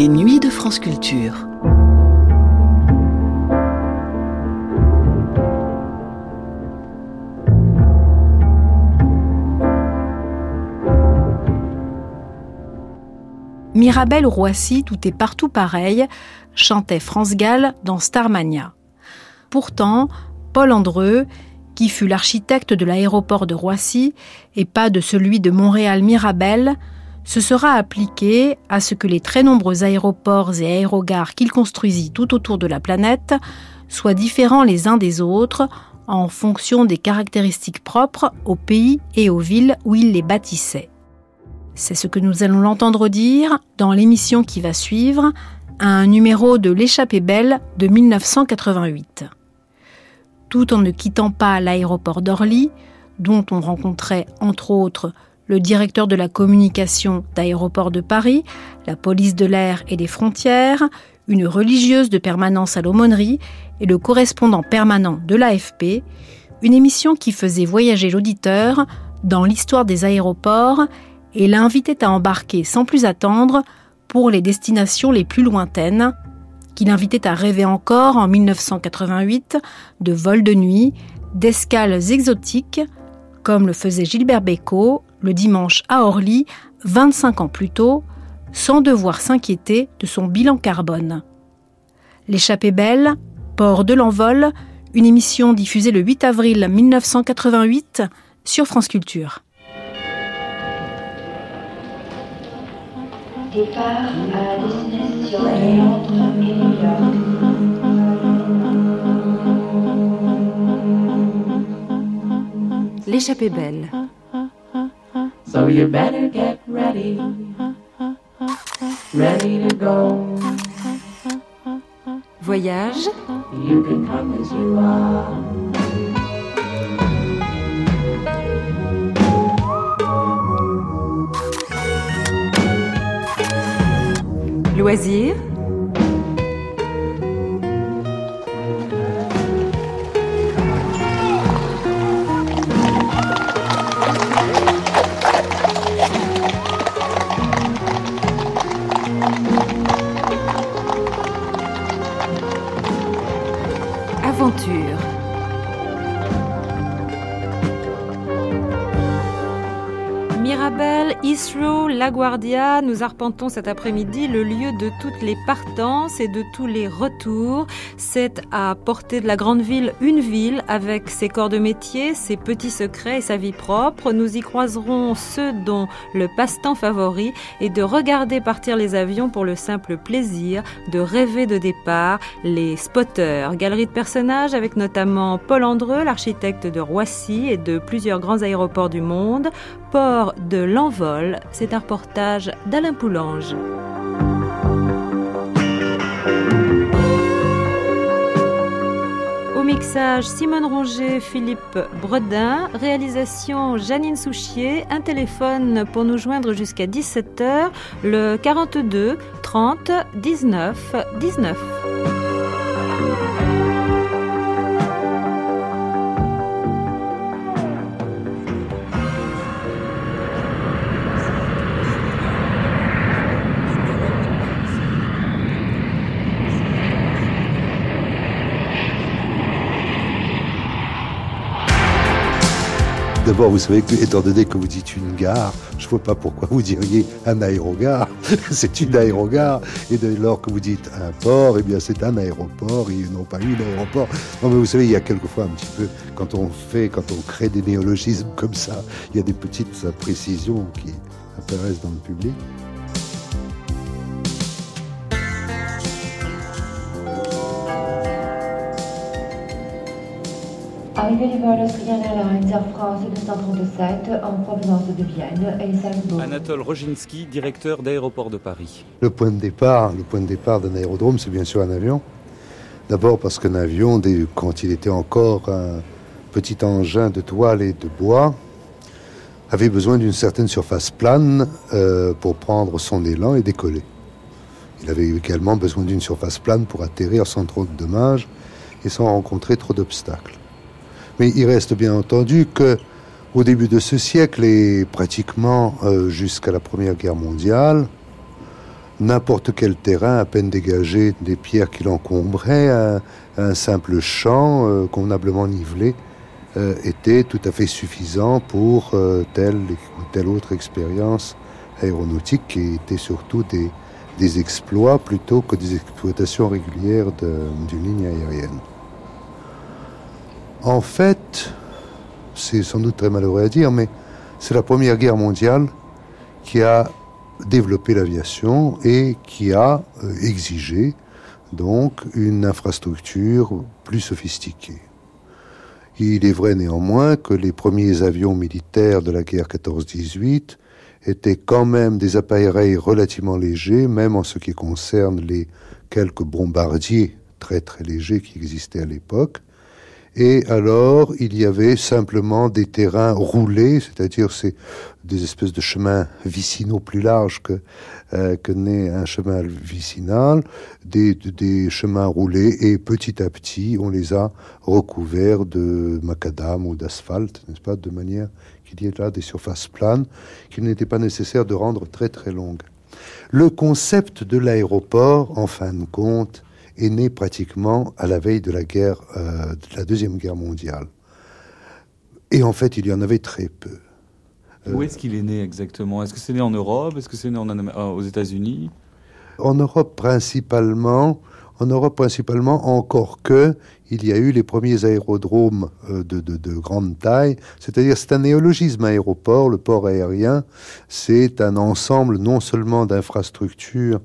Les de France Culture. Mirabel Roissy, tout est partout pareil, chantait France Gall dans Starmania. Pourtant, Paul Andreu, qui fut l'architecte de l'aéroport de Roissy et pas de celui de Montréal-Mirabel, se sera appliqué à ce que les très nombreux aéroports et aérogares qu'il construisit tout autour de la planète soient différents les uns des autres en fonction des caractéristiques propres au pays et aux villes où il les bâtissait. C'est ce que nous allons l'entendre dire dans l'émission qui va suivre, un numéro de L'échappée belle de 1988. Tout en ne quittant pas l'aéroport d'Orly, dont on rencontrait entre autres le directeur de la communication d'Aéroport de Paris, la police de l'air et des frontières, une religieuse de permanence à l'aumônerie et le correspondant permanent de l'AFP, une émission qui faisait voyager l'auditeur dans l'histoire des aéroports et l'invitait à embarquer sans plus attendre pour les destinations les plus lointaines, qui l'invitait à rêver encore en 1988 de vols de nuit, d'escales exotiques, comme le faisait Gilbert Bécaud le dimanche à Orly, 25 ans plus tôt, sans devoir s'inquiéter de son bilan carbone. L'échappée belle, port de l'envol, une émission diffusée le 8 avril 1988 sur France Culture. Départ à destination Londres et New York. L'échappée belle. So you better get ready, ready to go. Voyage, You can come as you are. loisir, Nous arpentons cet après-midi le lieu de toutes les partances et de tous les retours. C'est à portée de la grande ville une ville avec ses corps de métier, ses petits secrets et sa vie propre. Nous y croiserons ceux dont le passe-temps favori est de regarder partir les avions pour le simple plaisir de rêver de départ, les spotters, galerie de personnages avec notamment Paul Andreu, l'architecte de Roissy et de plusieurs grands aéroports du monde, port de l'envol, c'est un reportage d'Alain Poulange. Au mixage, Simone Ronger, Philippe Bredin, réalisation Janine Souchier, un téléphone pour nous joindre jusqu'à 17h, le 42 30 19 19. Vous savez que, étant donné que vous dites une gare, je ne vois pas pourquoi vous diriez un aérogare. c'est une aérogare. Et dès lors que vous dites un port, eh bien, c'est un aéroport. Ils n'ont pas eu d'aéroport. Vous savez, il y a quelquefois un petit peu, quand on fait, quand on crée des néologismes comme ça, il y a des petites précisions qui apparaissent dans le public. Arrivée du vol Austrian Airlines Air France 237 en provenance de Vienne et Salzbourg. Anatole Roginski, directeur d'aéroport de Paris. Le point de départ, le point de départ d'un aérodrome, c'est bien sûr un avion. D'abord parce qu'un avion, dès- quand il était encore un petit engin de toile et de bois, avait besoin d'une certaine surface plane euh, pour prendre son élan et décoller. Il avait également besoin d'une surface plane pour atterrir sans trop de dommages et sans rencontrer trop d'obstacles. Mais il reste bien entendu que au début de ce siècle et pratiquement euh, jusqu'à la Première Guerre mondiale, n'importe quel terrain à peine dégagé des pierres qui l'encombraient, un, simple champ euh, convenablement nivelé euh, était tout à fait suffisant pour telle ou telle autre expérience aéronautique qui était surtout des, des exploits plutôt que des exploitations régulières d'une ligne aérienne. En fait, c'est sans doute très malheureux à dire, mais c'est la Première Guerre mondiale qui a développé l'aviation et qui a euh, exigé donc une infrastructure plus sophistiquée. Il est vrai néanmoins que les premiers avions militaires de la guerre 14-18 étaient quand même des appareils relativement légers, même en ce qui concerne les quelques bombardiers très très légers qui existaient à l'époque. Et alors, il y avait simplement des terrains roulés, c'est-à-dire c'est des espèces de chemins vicinaux plus larges que, euh, que n'est un chemin vicinal, des, des chemins roulés, et petit à petit, on les a recouverts de macadam ou d'asphalte, n'est-ce pas, de manière qu'il y ait là des surfaces planes qu'il n'était pas nécessaire de rendre très très longues. Le concept de l'aéroport, en fin de compte, est né pratiquement à la veille de la guerre, euh, de la deuxième guerre mondiale. Et en fait, il y en avait très peu. Où est-ce qu'il est né exactement? Est-ce que c'est né en Europe? Est-ce que c'est né en, euh, aux États-Unis? En Europe principalement. En Europe principalement, encore que il y a eu les premiers aérodromes euh, de, de, de grande taille. C'est-à-dire, c'est un néologisme aéroport. Le port aérien, c'est un ensemble non seulement d'infrastructures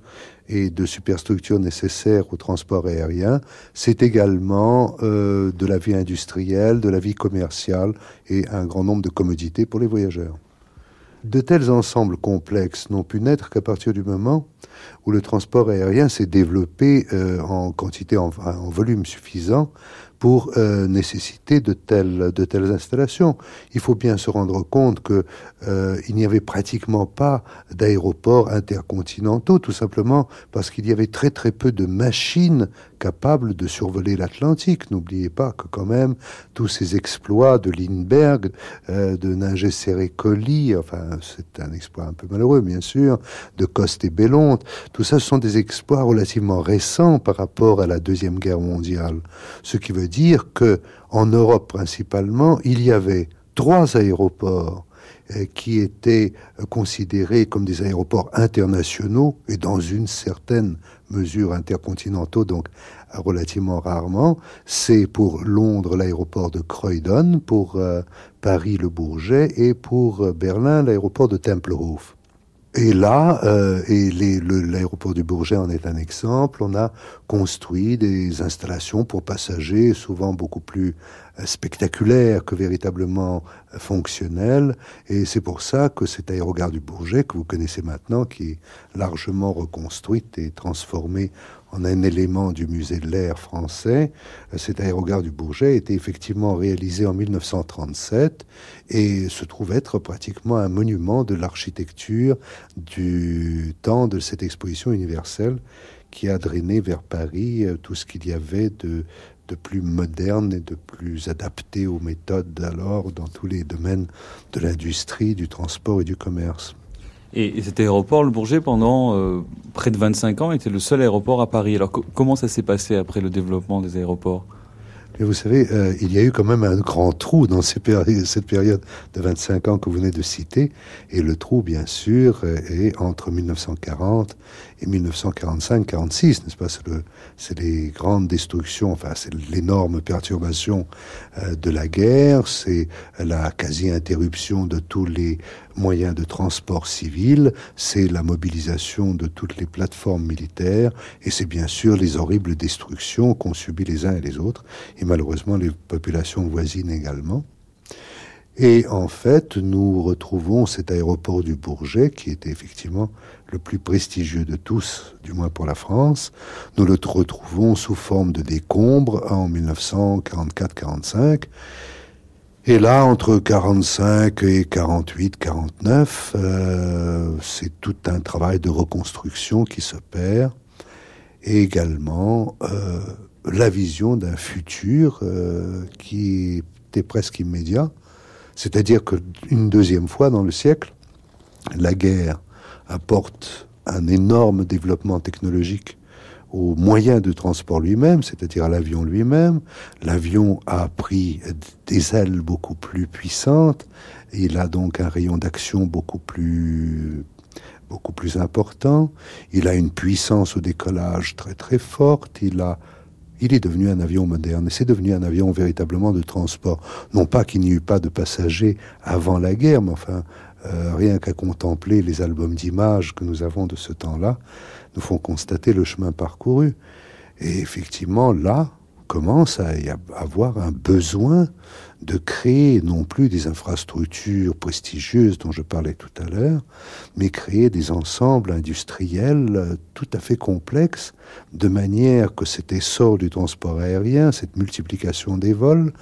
et de superstructures nécessaires au transport aérien, c'est également euh, de la vie industrielle, de la vie commerciale et un grand nombre de commodités pour les voyageurs. De tels ensembles complexes n'ont pu naître qu'à partir du moment où le transport aérien s'est développé euh, en quantité, en, en, volume suffisant pour euh, nécessiter de telles, de telles installations. Il faut bien se rendre compte que euh, n'y avait pratiquement pas d'aéroports intercontinentaux, tout simplement parce qu'il y avait très très peu de machines capables de survoler l'Atlantique. N'oubliez pas que quand même tous ces exploits de Lindbergh, euh, de Ninger Serrecoli, enfin c'est un exploit un peu malheureux bien sûr, de Coste et Bellonte, tout ça ce sont des exploits relativement récents par rapport à la Deuxième Guerre mondiale. Ce qui veut dire que en Europe principalement, il y avait trois aéroports euh, qui étaient euh, considérés comme des aéroports internationaux et dans une certaine mesure intercontinentaux, donc relativement rarement. C'est pour Londres l'aéroport de Croydon, pour euh, Paris le Bourget et pour Berlin l'aéroport de Tempelhof. Et là, euh, et l'aéroport du Bourget en est un exemple, on a construit des installations pour passagers, souvent beaucoup plus euh, spectaculaires que véritablement euh, fonctionnelles. Et c'est pour ça que cet aérogare du Bourget, que vous connaissez maintenant, qui est largement reconstruite et transformée en un élément du musée de l'air français. Euh, cet aérogare du Bourget a été effectivement réalisé en 1937 et se trouve être pratiquement un monument de l'architecture du temps de cette exposition universelle qui a drainé vers Paris euh, tout ce qu'il y avait de, de plus moderne et de plus adapté aux méthodes d'alors dans tous les domaines de l'industrie, du transport et du commerce. Et, cet aéroport, le Bourget, pendant euh, près de 25 ans, était le seul aéroport à Paris. Alors comment ça s'est passé après le développement des aéroports? Vous savez, euh, il y a eu quand même un grand trou dans cette période de 25 ans que vous venez de citer. Et le trou, bien sûr, est entre 1940 et 1945-46, n'est-ce pas C'est les grandes destructions, enfin, c'est l'énorme perturbation euh, de la guerre, c'est la quasi-interruption de tous les moyens de transport civil, c'est la mobilisation de toutes les plateformes militaires, et c'est bien sûr les horribles destructions qu'ont subies les uns et les autres, et malheureusement les populations voisines également. Et en fait, nous retrouvons cet aéroport du Bourget, qui était effectivement le plus prestigieux de tous, du moins pour la France. Nous le retrouvons sous forme de décombres en 1944-45. Et là, entre 45 et 48, 49, euh, c'est tout un travail de reconstruction qui s'opère. Et également euh, la vision d'un futur euh, qui était presque immédiat c'est-à-dire qu'une deuxième fois dans le siècle, la guerre apporte un énorme développement technologique au moyen de transport lui-même, c'est-à-dire à, l'avion lui-même. L'avion a pris des ailes beaucoup plus puissantes, il a donc un rayon d'action beaucoup plus beaucoup plus important, il a une puissance au décollage très très forte, il a il est devenu un avion moderne et c'est devenu un avion véritablement de transport. Non pas qu'il n'y eut pas de passagers avant la guerre, mais enfin, euh, rien qu'à contempler les albums d'images que nous avons de ce temps-là, nous font constater le chemin parcouru. Et effectivement, là, commence à y avoir un besoin de créer non plus des infrastructures prestigieuses dont je parlais tout à l'heure, mais créer des ensembles industriels tout à fait complexes, de manière que cet essor du transport aérien, cette multiplication des vols,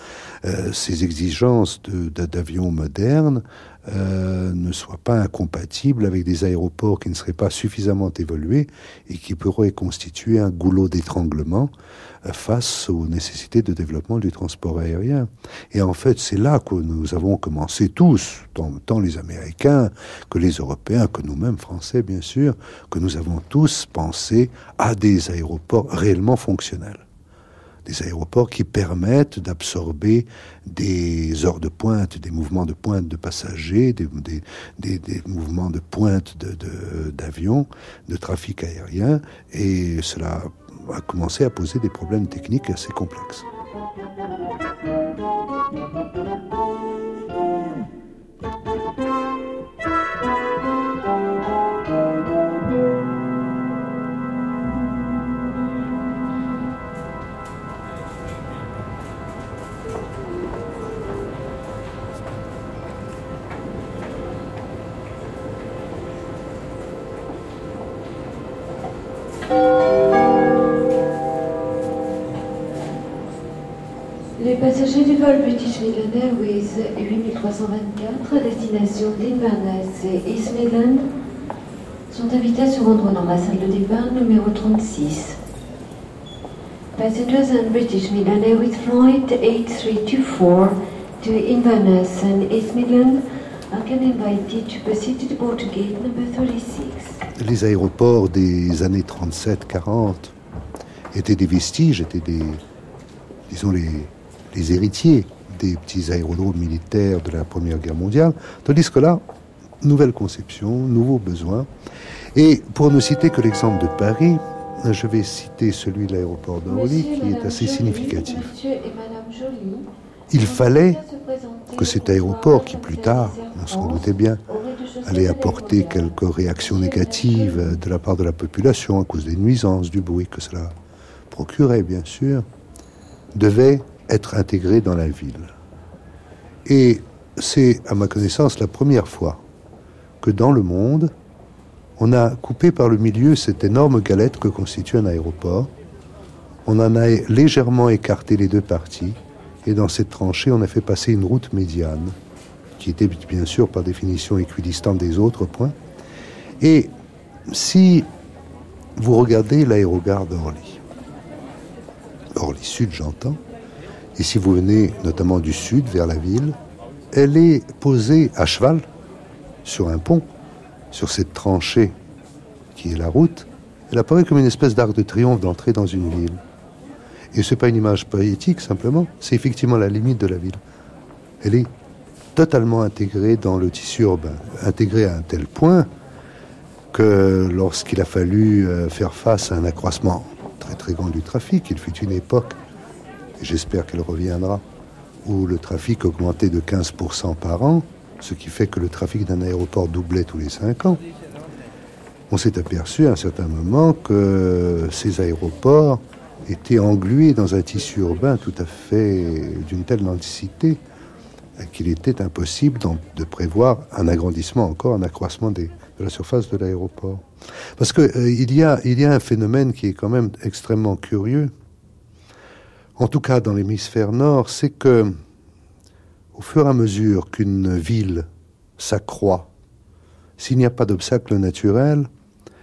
euh, ces exigences d'avions modernes, euh, ne soient pas incompatibles avec des aéroports qui ne seraient pas suffisamment évolués et qui pourraient constituer un goulot d'étranglement face aux nécessités de développement du transport aérien. Et en fait, c'est là que nous avons commencé tous, tant, les Américains que les Européens, que nous-mêmes Français, bien sûr, que nous avons tous pensé à des aéroports réellement fonctionnels des aéroports qui permettent d'absorber des heures de pointe, des mouvements de pointe de passagers, des, mouvements de pointe d'avions, de, trafic aérien, et cela a commencé à poser des problèmes techniques assez complexes. Passagers du vol British Midland Airways 8324, destination Inverness et East Midland, sont invités à se rendre dans la salle de départ numéro 36. Passengers on British Midland Airways Flight 8324 to Inverness and East Midland are invited to proceed to the board gate number 36. Les aéroports des années 37-40 étaient des vestiges, étaient des, disons les, les héritiers des petits aérodromes militaires de la Première Guerre mondiale, tandis que là, nouvelle conception, nouveaux besoins. Et pour ne citer que l'exemple de Paris, je vais citer celui de l'aéroport d'Orly qui est assez significatif. Il fallait que cet aéroport, qui plus tard, on s'en doutait bien, allait apporter quelques réactions négatives de la part de la population à cause des nuisances, du bruit que cela procurait, bien sûr, devait être intégré dans la ville. Et c'est, à ma connaissance, la première fois que dans le monde, on a coupé par le milieu cette énorme galette que constitue un aéroport. On en a légèrement écarté les deux parties, et dans cette tranchée, on a fait passer une route médiane, qui était bien sûr par définition équidistante des autres points. Et si vous regardez l'aérogare d'Orly, Orly Sud j'entends, et si vous venez notamment du sud vers la ville, elle est posée à cheval sur un pont, sur cette tranchée qui est la route. Elle apparaît comme une espèce d'arc de triomphe d'entrée dans une ville. Et ce n'est pas une image poétique simplement, c'est effectivement la limite de la ville. Elle est totalement intégrée dans le tissu urbain, intégrée à un tel point que lorsqu'il a fallu euh, faire face à un accroissement très très grand du trafic, il fut une époque j'espère qu'elle reviendra, où le trafic augmentait de 15% par an, ce qui fait que le trafic d'un aéroport doublait tous les 5 ans. On s'est aperçu à un certain moment que ces aéroports étaient englués dans un tissu urbain tout à fait d'une telle densité qu'il était impossible de prévoir un agrandissement encore, un accroissement de la surface de l'aéroport. Parce qu'il euh, y, a, il y a un phénomène qui est quand même extrêmement curieux, en tout cas dans l'hémisphère nord, c'est que au fur et à mesure qu'une ville s'accroît, s'il n'y a pas d'obstacle naturel,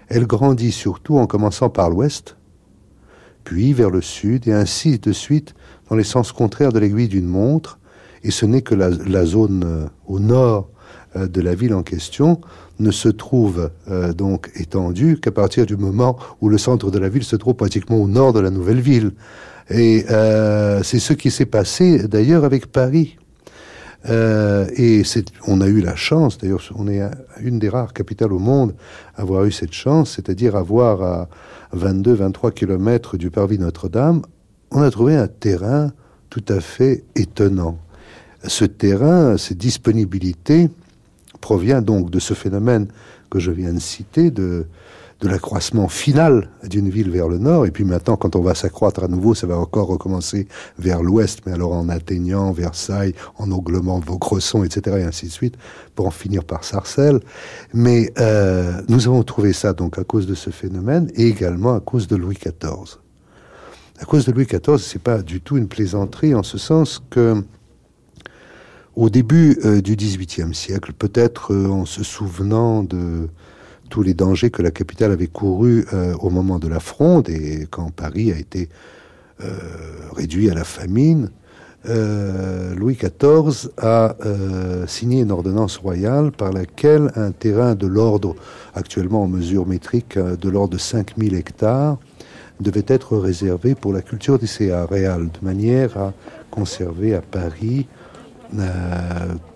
elle grandit surtout en commençant par l'ouest, puis vers le sud, et ainsi de suite dans les sens contraires de l'aiguille d'une montre, et ce n'est que la, zone euh, au nord euh, de la ville en question ne se trouve euh, donc étendu qu'à partir du moment où le centre de la ville se trouve pratiquement au nord de la nouvelle ville. Et c'est ce qui s'est passé d'ailleurs avec Paris. Et on a eu la chance, d'ailleurs, on est une des rares capitales au monde à avoir eu cette chance, c'est-à-dire avoir à 22-23 kilomètres du parvis Notre-Dame, on a trouvé un terrain tout à fait étonnant. Ce terrain, cette disponibilité, provient donc de ce phénomène que je viens de citer, de, de l'accroissement final d'une ville vers le nord. Et puis maintenant, quand on va s'accroître à nouveau, ça va encore recommencer vers l'ouest, mais alors en atteignant Versailles, en augmentant Vaucresson, etc., et ainsi de suite, pour en finir par Sarcelles. Mais euh, nous avons trouvé ça donc à cause de ce phénomène et également à cause de Louis XIV. À cause de Louis XIV, c'est pas du tout une plaisanterie en ce sens que au début euh, du XVIIIe siècle, peut-être euh, en se souvenant de tous les dangers que la capitale avait courus euh, au moment de la fronde et quand Paris a été réduit à la famine, Louis XIV a signé une ordonnance royale par laquelle un terrain de l'ordre, actuellement en mesure métrique, de l'ordre de 5000 hectares, devait être réservé pour la culture des céréales, de manière à conserver à Paris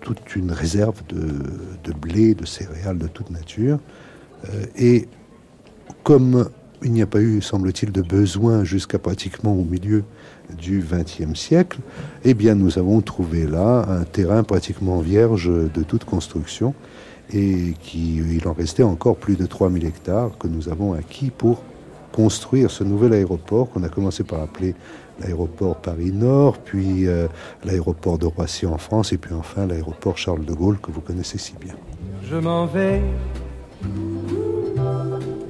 toute une réserve de, blé, de céréales de toute nature. Euh, et comme il n'y a pas eu, semble-t-il, de besoin jusqu'à pratiquement au milieu du XXe siècle, eh bien, nous avons trouvé là un terrain pratiquement vierge de toute construction et qu'il en restait encore plus de 3000 hectares que nous avons acquis pour construire ce nouvel aéroport qu'on a commencé par appeler l'aéroport Paris-Nord, puis euh, l'aéroport de Roissy en France, et puis enfin l'aéroport Charles de Gaulle que vous connaissez si bien. Je m'en vais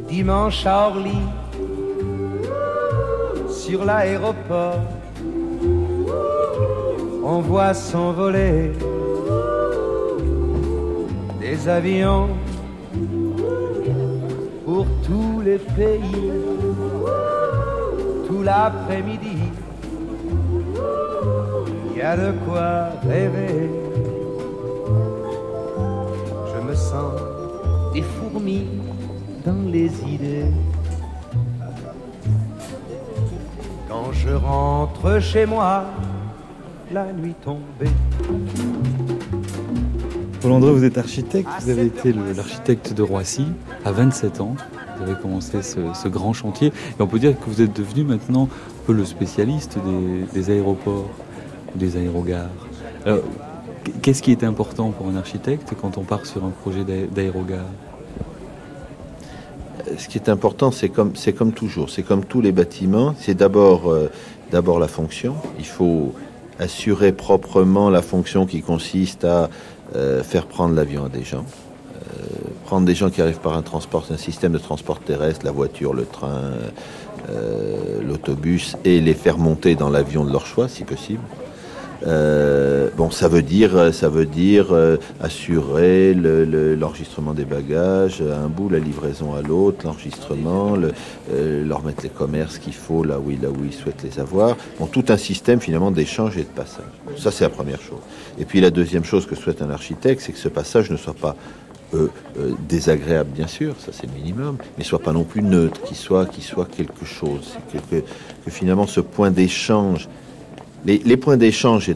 dimanche à Orly sur l'aéroport. On voit s'envoler des avions pour tous les pays tout l'après-midi. Il y a de quoi rêver. Je me sens des fourmis dans les idées. Quand je rentre chez moi, la nuit tombée. Paul André, vous êtes architecte, vous avez été l'architecte de Roissy à 27 ans. Vous avez commencé ce, grand chantier. Et on peut dire que vous êtes devenu maintenant un peu le spécialiste des, aéroports, des aérogares. Qu'est-ce qui est important pour un architecte quand on part sur un projet d'aérogare? Euh, ce qui est important, c'est comme, toujours, c'est comme tous les bâtiments, c'est d'abord euh, d'abord la fonction. Il faut assurer proprement la fonction qui consiste à euh, faire prendre l'avion à des gens prendre des gens qui arrivent par un transport, un système de transport terrestre, la voiture, le train, l'autobus, et les faire monter dans l'avion de leur choix, si possible. Euh, bon, ça veut dire, ça veut dire euh, assurer l'enregistrement des bagages à un bout, la livraison à l'autre, l'enregistrement, leur mettre les commerces qu'il faut là où, là où ils souhaitent les avoir. Bon, tout un système finalement d'échange et de passage. Ça, c'est la première chose. Et puis la deuxième chose que souhaite un architecte, c'est que ce passage ne soit pas euh, désagréable bien sûr, ça c'est le minimum, mais soit pas non plus neutre, qu'il soit, qu'il soit quelque chose. Que, que, finalement ce point d'échange, les, points d'échange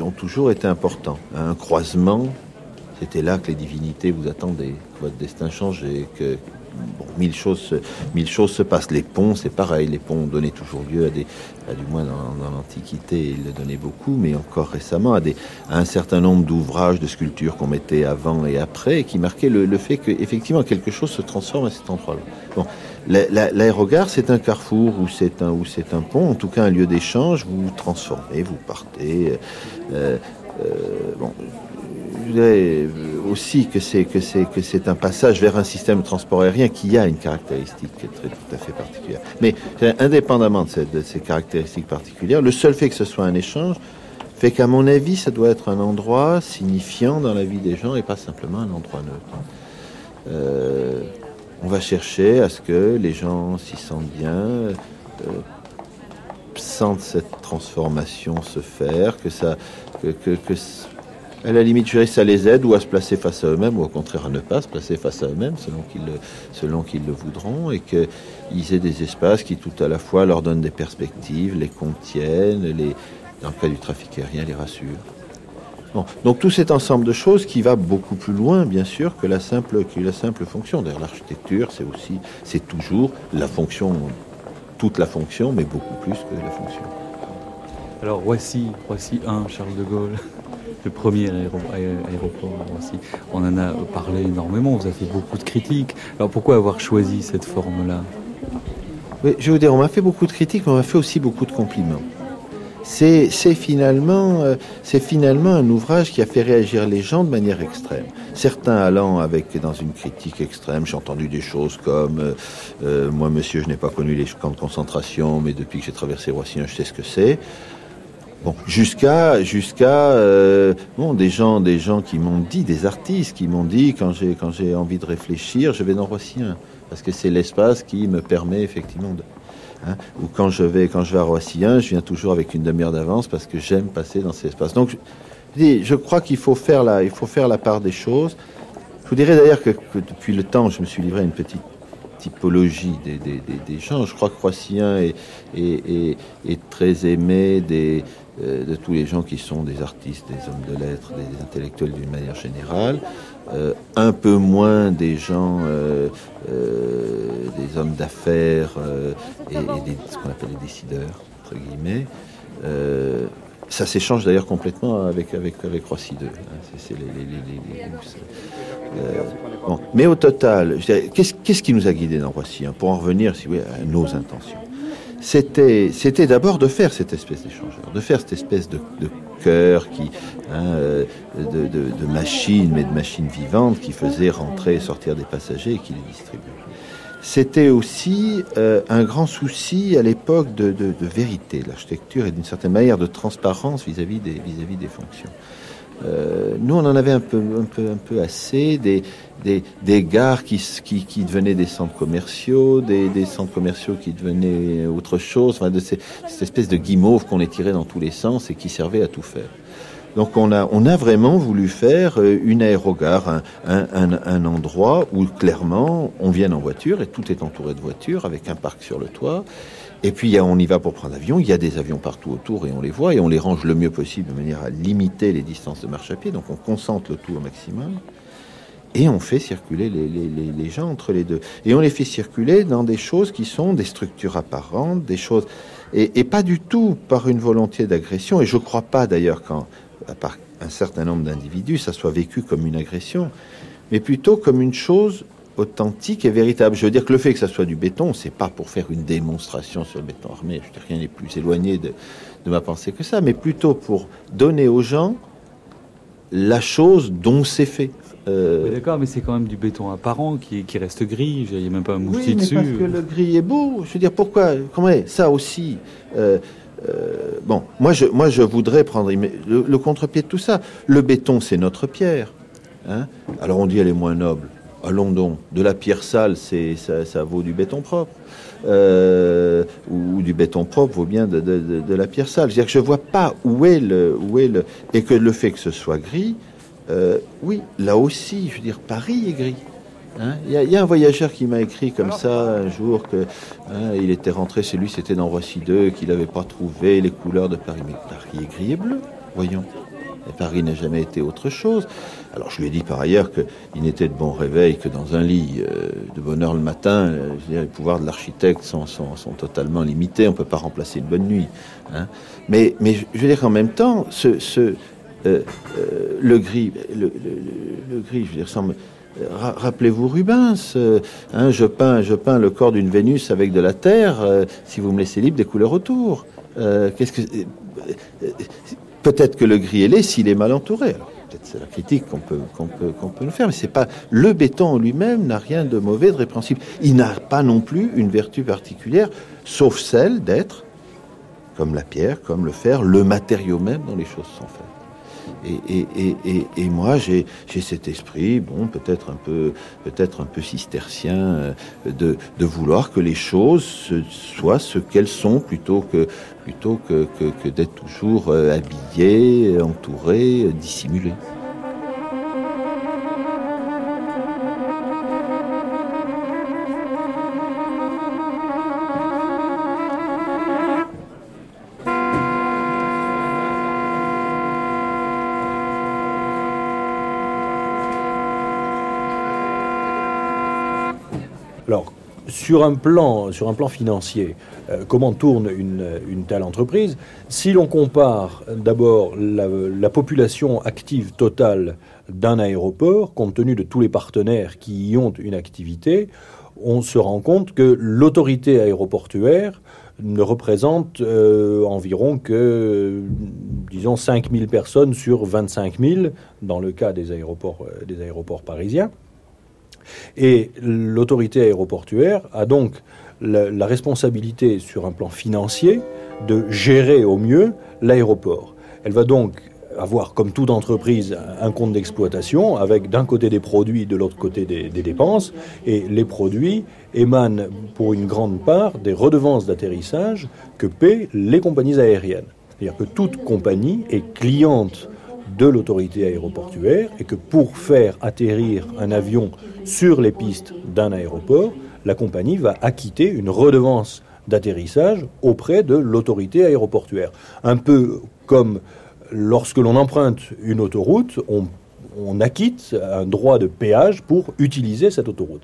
ont toujours été importants. Un croisement, c'était là que les divinités vous attendaient, que votre destin changeait, que mille choses, se passent. Les ponts, c'est pareil. Les ponts donnaient toujours lieu à des, du moins dans, l'Antiquité, ils le donnaient beaucoup, mais encore récemment à, un certain nombre d'ouvrages, de sculptures qu'on mettait avant et après, qui marquaient le, le fait qu'effectivement quelque chose se transforme à cet endroit-là. Bon, l'aérogare, c'est un carrefour ou c'est un pont, en tout cas un lieu d'échange. Vous vous transformez, vous partez. Euh, euh, bon, je dirais aussi que c'est un passage vers un système de transport aérien qui a une caractéristique très, tout à fait particulière. Mais indépendamment de, ces caractéristiques particulières, le seul fait que ce soit un échange fait qu'à mon avis, ça doit être un endroit signifiant dans la vie des gens et pas simplement un endroit neutre. Euh, on va chercher à ce que les gens s'y sentent bien, euh, sentent cette transformation se faire, que ça, À la limite, je dirais, ça les aide ou à se placer face à eux-mêmes, ou au contraire à ne pas se placer face à eux-mêmes, selon qu'ils le, selon qu'ils le voudront, et qu'ils aient des espaces qui tout à la fois leur donnent des perspectives, les contiennent, les, dans le cas du trafic aérien, les rassurent. Bon. Donc tout cet ensemble de choses qui va beaucoup plus loin, bien sûr, que la simple, que la simple fonction. D'ailleurs, l'architecture, c'est aussi, c'est toujours la fonction, toute la fonction, mais beaucoup plus que la fonction. Alors Roissy, Roissy 1, Charles de Gaulle, le premier aéroport à Roissy. On en a parlé énormément, vous avez fait beaucoup de critiques. Alors pourquoi avoir choisi cette forme-là? Oui, Je vais vous dire, on m'a fait beaucoup de critiques, mais on m'a fait aussi beaucoup de compliments c'est finalement, euh, c'est finalement un ouvrage qui a fait réagir les gens de manière extrême. Certains allant avec dans une critique extrême, j'ai entendu des choses comme euh, euh, moi, monsieur, je n'ai pas connu les camps de concentration, mais depuis que j'ai traversé Roissy, je sais ce que c'est. Bon, jusqu'à jusqu'à des gens des gens qui m'ont dit des artistes qui m'ont dit quand j'ai quand j'ai envie de réfléchir, je vais dans Roissy parce que c'est l'espace qui me permet effectivement de Hein, ou quand je vais quand je vais à Roissy je viens toujours avec une demi-heure d'avance parce que j'aime passer dans ces espaces. Donc, je, je crois qu'il faut faire la, il faut faire la part des choses. Je vous dirais d'ailleurs que, depuis le temps, je me suis livré à une petite typologie des, des, des, gens. Je crois que Roissien est, est, est, très aimé des, euh, de tous les gens qui sont des artistes, des hommes de lettres, des intellectuels d'une manière générale. Euh, un peu moins des gens, euh, des hommes d'affaires et, des, ce qu'on appelle les décideurs, entre guillemets. ça s'échange d'ailleurs complètement avec, avec, avec Roissy 2. Hein. Mais au total, qu'est-ce qui nous a guidés dans Roissy hein, Pour en revenir si oui, à nos intentions? C'était, c'était d'abord de faire cette espèce d'échangeur, de faire cette espèce de, de cœur qui, hein, euh, de, de, de, machine, mais de machine vivante qui faisait rentrer et sortir des passagers et qui les distribuait. C'était aussi euh, un grand souci à l'époque de, de, vérité de l'architecture et d'une certaine manière de transparence vis-à-vis des, vis-à-vis des fonctions. Euh, nous, on en avait un peu, un peu, un peu assez des, des, gares qui, devenaient des centres commerciaux, des, centres commerciaux qui devenaient autre chose, enfin, de cette espèce de guimauve qu'on tirait dans tous les sens et qui servait à tout faire. Donc on a, vraiment voulu faire euh, une aérogare, un, un, un endroit où clairement on vient en voiture et tout est entouré de voitures avec un parc sur le toit et puis on y va pour prendre l'avion, il y a des avions partout autour et on les voit et on les range le mieux possible de manière à limiter les distances de marche à pied, donc on concentre le tout au maximum. Et on fait circuler les, gens entre les deux. Et on les fait circuler dans des choses qui sont des structures apparentes, des choses... Et, pas du tout par une volonté d'agression. Et je ne crois pas d'ailleurs qu'à part un certain nombre d'individus, ça soit vécu comme une agression, mais plutôt comme une chose authentique et véritable. Je veux dire que le fait que ça soit du béton, c'est pas pour faire une démonstration sur le béton armé. Je veux dire, rien n'est plus éloigné de, ma pensée que ça, mais plutôt pour donner aux gens la chose dont c'est fait. Euh... D'accord, mais c'est quand même du béton apparent qui, qui reste gris. Il n'y a même pas un moussi oui, dessus. Parce que le gris est beau. Je veux dire, pourquoi Comment est ça aussi euh, euh, Bon, moi je, moi je voudrais prendre le, le contre-pied de tout ça. Le béton, c'est notre pierre. Hein Alors on dit elle est moins noble allons donc, de la pierre sale, c'est ça, ça, vaut du béton propre. Euh, ou, du béton propre vaut bien de, de, de, de la pierre sale. C'est-à-dire que je vois pas où est le, où est le, et que le fait que ce soit gris, euh, oui, là aussi, je veux dire, Paris est gris. Il hein y, y, a un voyageur qui m'a écrit comme ça un jour que hein, il était rentré chez lui, c'était dans Roissy 2, qu'il n'avait pas trouvé les couleurs de Paris. Mais Paris est gris et bleu, voyons. Et Paris n'a jamais été autre chose. Alors je lui ai dit par ailleurs qu'il n'était de bon réveil que dans un lit euh, de bonne heure le matin. Euh, je veux dire, les pouvoirs de l'architecte sont, sont, sont, totalement limités. On ne peut pas remplacer une bonne nuit. Hein. Mais, mais je veux dire qu'en même temps, ce, ce, euh, euh, le gris, le, gris, je veux dire, semble. Rappelez-vous Rubens, euh, hein, je, peins, je peins le corps d'une Vénus avec de la terre, euh, si vous me laissez libre des couleurs autour. Euh, qu'est-ce que peut-être que le gris est laid s'il est mal entouré. Peut-être c'est la critique qu'on peut nous faire, mais c'est pas le béton en lui-même n'a rien de mauvais, de répréhensible. Il n'a pas non plus une vertu particulière, sauf celle d'être, comme la pierre, comme le fer, le matériau même dont les choses sont faites. Et, moi, j'ai cet esprit, bon, peut-être un peu, peut-être un peu cistercien, euh, de, vouloir que les choses soient ce qu'elles sont, plutôt que, plutôt que, que d'être toujours euh, habillé, entouré, dissimulé. Sur un plan, financier, euh, comment tourne une, telle entreprise Si l'on compare d'abord la, population active totale d'un aéroport, compte tenu de tous les partenaires qui y ont une activité, on se rend compte que l'autorité aéroportuaire ne représente euh, environ que, disons, 5000 personnes sur 25 000 dans le cas des aéroports, euh, des aéroports parisiens. Et l'autorité aéroportuaire a donc la, responsabilité sur un plan financier de gérer au mieux l'aéroport. Elle va donc avoir, comme toute entreprise, un compte d'exploitation avec d'un côté des produits, de l'autre côté des, des, dépenses. Et les produits émanent pour une grande part des redevances d'atterrissage que paient les compagnies aériennes. C'est-à-dire que toute compagnie est cliente de l'autorité aéroportuaire et que pour faire atterrir un avion sur les pistes d'un aéroport, la compagnie va acquitter une redevance d'atterrissage auprès de l'autorité aéroportuaire. Un peu comme lorsque l'on emprunte une autoroute, on, acquitte un droit de péage pour utiliser cette autoroute.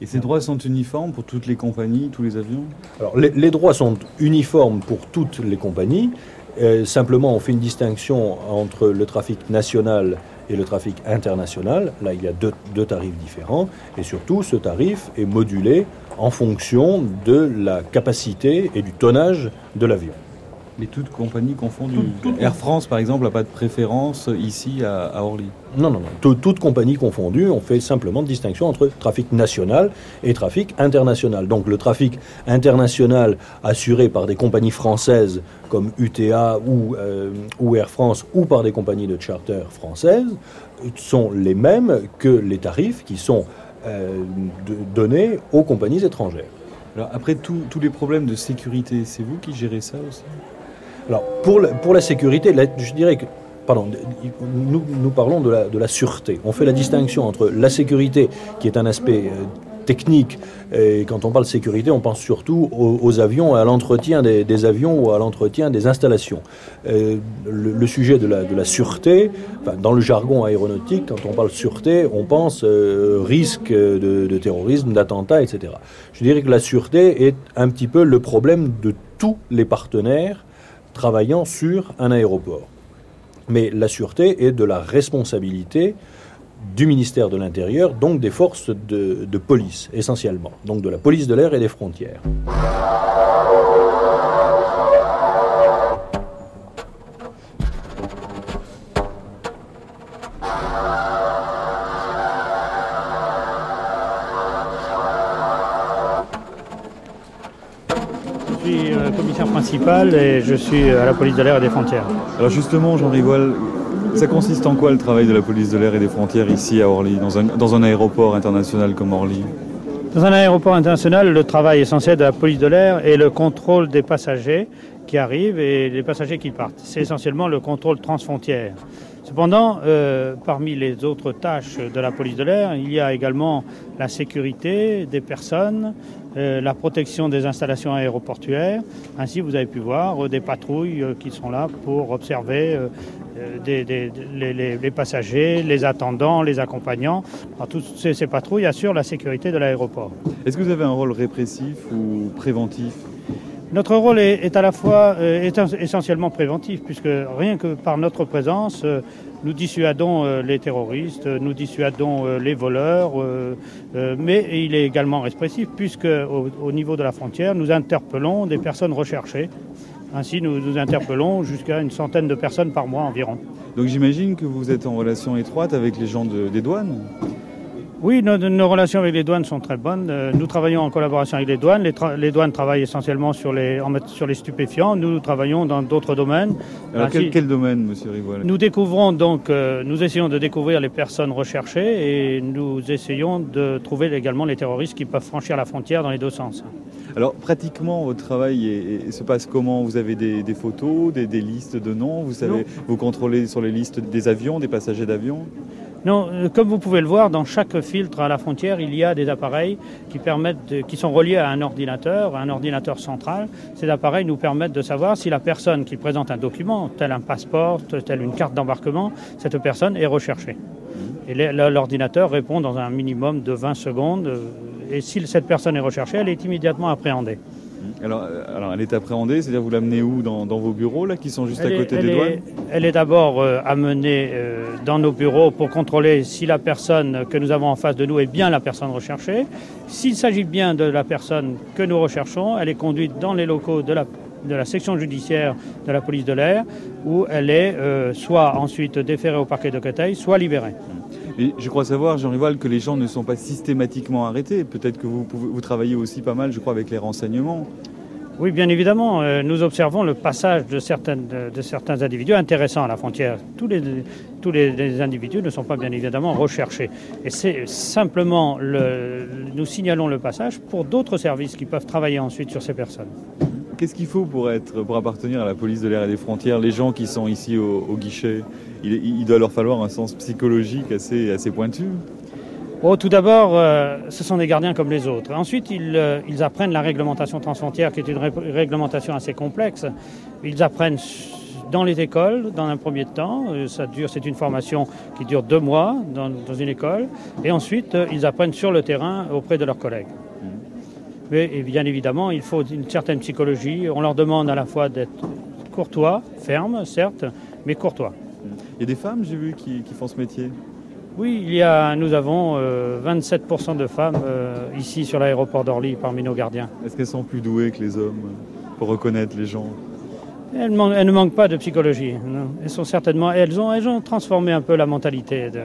Et ces droits sont uniformes pour toutes les compagnies, tous les avions? Alors les droits sont uniformes pour toutes les compagnies. Euh, simplement, on fait une distinction entre le trafic national et le trafic international. Là, il y a deux, deux, tarifs différents. Et surtout, ce tarif est modulé en fonction de la capacité et du tonnage de l'avion. Mais toutes compagnies confondues. Air France, par exemple, n'a pas de préférence ici à, Orly Non, non, non. toutes compagnies confondues, on fait simplement de distinction entre trafic national et trafic international. Donc le trafic international assuré par des compagnies françaises comme UTA ou, euh, ou Air France ou par des compagnies de charter françaises sont les mêmes que les tarifs qui sont euh, donnés aux compagnies étrangères. Alors après tous les problèmes de sécurité, c'est vous qui gérez ça aussi? Alors, pour la, pour la sécurité, je dirais que Pardon, nous, nous parlons de la, de la, sûreté. On fait la distinction entre la sécurité, qui est un aspect euh, technique, et quand on parle sécurité, on pense surtout aux, avions, à l'entretien des, avions ou à l'entretien des installations. Euh, le, sujet de la, de la sûreté, dans le jargon aéronautique, quand on parle sûreté, on pense euh, risque de, de terrorisme, d'attentat, etc. Je dirais que la sûreté est un petit peu le problème de tous les partenaires travaillant sur un aéroport. Mais la sûreté est de la responsabilité du ministère de l'Intérieur, donc des forces de, police essentiellement, donc de la police de l'air et des frontières. Et je suis à la police de l'air et des frontières. Alors justement, Jean Rivoil, ça consiste en quoi le travail de la police de l'air et des frontières ici à Orly, dans un, dans un aéroport international comme Orly? Dans un aéroport international, le travail essentiel de la police de l'air est le contrôle des passagers qui arrivent et des passagers qui partent. C'est essentiellement le contrôle transfrontière. Cependant, euh, parmi les autres tâches de la police de l'air, il y a également la sécurité des personnes, euh, la protection des installations aéroportuaires. Ainsi, vous avez pu voir euh, des patrouilles qui sont là pour observer les, passagers, les attendants, les accompagnants. toutes ces, ces patrouilles assurent la sécurité de l'aéroport. Est-ce que vous avez un rôle répressif ou préventif? Notre rôle est, à la fois euh, essentiellement préventif, puisque rien que par notre présence, euh, nous dissuadons euh, les terroristes, nous dissuadons les voleurs, mais il est également répressif, puisque au, niveau de la frontière, nous interpellons des personnes recherchées. Ainsi, nous interpellons jusqu'à une centaine de personnes par mois environ. Donc j'imagine que vous êtes en relation étroite avec les gens des douanes? Oui, nos, nos, relations avec les douanes sont très bonnes. Euh, nous travaillons en collaboration avec les douanes. Les, les douanes travaillent essentiellement sur les, en, sur les stupéfiants. Nous, nous travaillons dans d'autres domaines. Alors, Ainsi, quel, quel, domaine, Monsieur Rivoil? Nous découvrons donc, euh, nous essayons de découvrir les personnes recherchées et nous essayons de trouver également les terroristes qui peuvent franchir la frontière dans les deux sens. Alors, pratiquement, votre travail est, est, se passe comment? Vous avez des, des photos, des, des, listes de noms? Vous savez, non. vous contrôlez sur les listes des avions, des passagers d'avions? Non, euh, comme vous pouvez le voir, dans chaque filtre à la frontière, il y a des appareils qui, sont reliés à un ordinateur, un ordinateur central. Ces appareils nous permettent de savoir si la personne qui présente un document, tel un passeport, tel une carte d'embarquement, cette personne est recherchée. Et l'ordinateur répond dans un minimum de 20 secondes. Et si cette personne est recherchée, elle est immédiatement appréhendée. Alors, euh, alors, elle est appréhendée, c'est-à-dire vous l'amenez où dans, dans, vos bureaux, là, qui sont juste elle à côté est, des elle douanes est, Elle est d'abord euh, amenée euh, dans nos bureaux pour contrôler si la personne que nous avons en face de nous est bien la personne recherchée. S'il s'agit bien de la personne que nous recherchons, elle est conduite dans les locaux de la, de la section judiciaire de la police de l'air, où elle est euh, soit ensuite déférée au parquet de Créteil, soit libérée. Et je crois savoir, Jean Rival, que les gens ne sont pas systématiquement arrêtés. Peut-être que vous, pouvez, vous travaillez aussi pas mal, je crois, avec les renseignements. Oui, bien évidemment. Euh, nous observons le passage de, certaines, de, de, certains individus intéressants à la frontière. Tous les, tous les, les, individus ne sont pas bien évidemment recherchés. Et c'est simplement, le, nous signalons le passage pour d'autres services qui peuvent travailler ensuite sur ces personnes. Qu'est-ce qu'il faut pour, être, pour appartenir à la police de l'air et des frontières Les gens qui sont ici au, au guichet, il, il, doit leur falloir un sens psychologique assez, assez pointu Oh, tout d'abord, euh, ce sont des gardiens comme les autres. Ensuite, ils, euh, ils apprennent la réglementation transfrontière, qui est une ré réglementation assez complexe. Ils apprennent dans les écoles, dans un premier temps. Euh, ça dure, c'est une formation qui dure deux mois dans, dans une école. Et ensuite, euh, ils apprennent sur le terrain auprès de leurs collègues. Mais bien évidemment, il faut une certaine psychologie. On leur demande à la fois d'être courtois, ferme, certes, mais courtois. Il y a des femmes, j'ai vu, qui, qui, font ce métier Oui, il y a, nous avons euh, 27% de femmes euh, ici sur l'aéroport d'Orly parmi nos gardiens. Est-ce qu'elles sont plus douées que les hommes pour reconnaître les gens? Elles, elles, ne manquent pas de psychologie. Non. Elles sont certainement, elles ont, elles ont transformé un peu la mentalité de,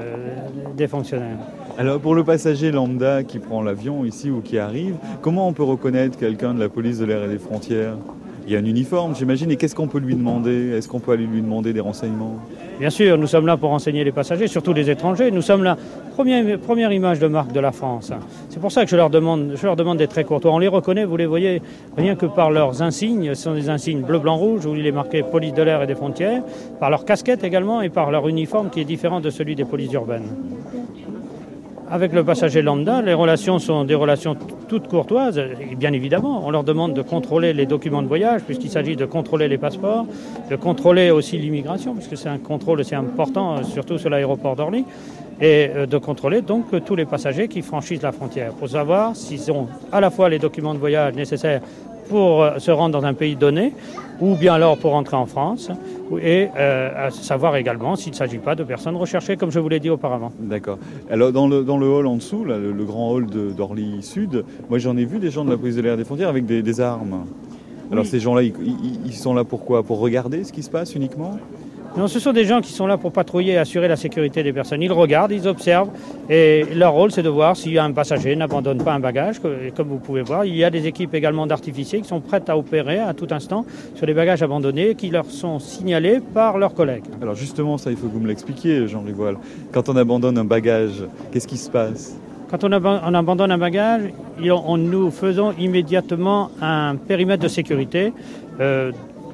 des fonctionnaires. Alors pour le passager lambda qui prend l'avion ici ou qui arrive, comment on peut reconnaître quelqu'un de la police de l'air et des frontières? Il y a un uniforme, j'imagine, et qu'est-ce qu'on peut lui demander? Est-ce qu'on peut aller lui demander des renseignements? Bien sûr, nous sommes là pour renseigner les passagers, surtout les étrangers. Nous sommes la première, image de marque de la France. C'est pour ça que je leur demande, je leur demande d'être très courtois. On les reconnaît, vous les voyez, rien que par leurs insignes. Ce sont des insignes bleu, blanc, rouge, où il est marqué police de l'air et des frontières, par leur casquette également et par leur uniforme qui est différent de celui des polices urbaines. Avec le passager lambda, les relations sont des relations toutes courtoises. Et bien évidemment, on leur demande de contrôler les documents de voyage, puisqu'il s'agit de contrôler les passeports, de contrôler aussi l'immigration, puisque c'est un contrôle assez important, surtout sur l'aéroport d'Orly, et de contrôler donc tous les passagers qui franchissent la frontière, pour savoir s'ils ont à la fois les documents de voyage nécessaires pour se rendre dans un pays donné, ou bien alors pour entrer en France, et euh, à savoir également s'il ne s'agit pas de personnes recherchées, comme je vous l'ai dit auparavant. D'accord. Alors dans le, dans le hall en dessous, là, le, le grand hall d'Orly Sud, moi j'en ai vu des gens de la police de l'air des frontières avec des, des armes. Alors oui. ces gens-là, ils, ils, sont là pour quoi Pour regarder ce qui se passe uniquement? Non, ce sont des gens qui sont là pour patrouiller et assurer la sécurité des personnes. Ils regardent, ils observent, et leur rôle, c'est de voir si un passager n'abandonne pas un bagage. Et comme vous pouvez voir, il y a des équipes également d'artificiers qui sont prêtes à opérer à tout instant sur les bagages abandonnés qui leur sont signalés par leurs collègues. Alors justement, ça, il faut que vous me l'expliquiez, Jean Rivoil. Quand on abandonne un bagage, qu'est-ce qui se passe? Quand on, ab on, abandonne un bagage, on, nous faisons immédiatement un périmètre de sécurité euh,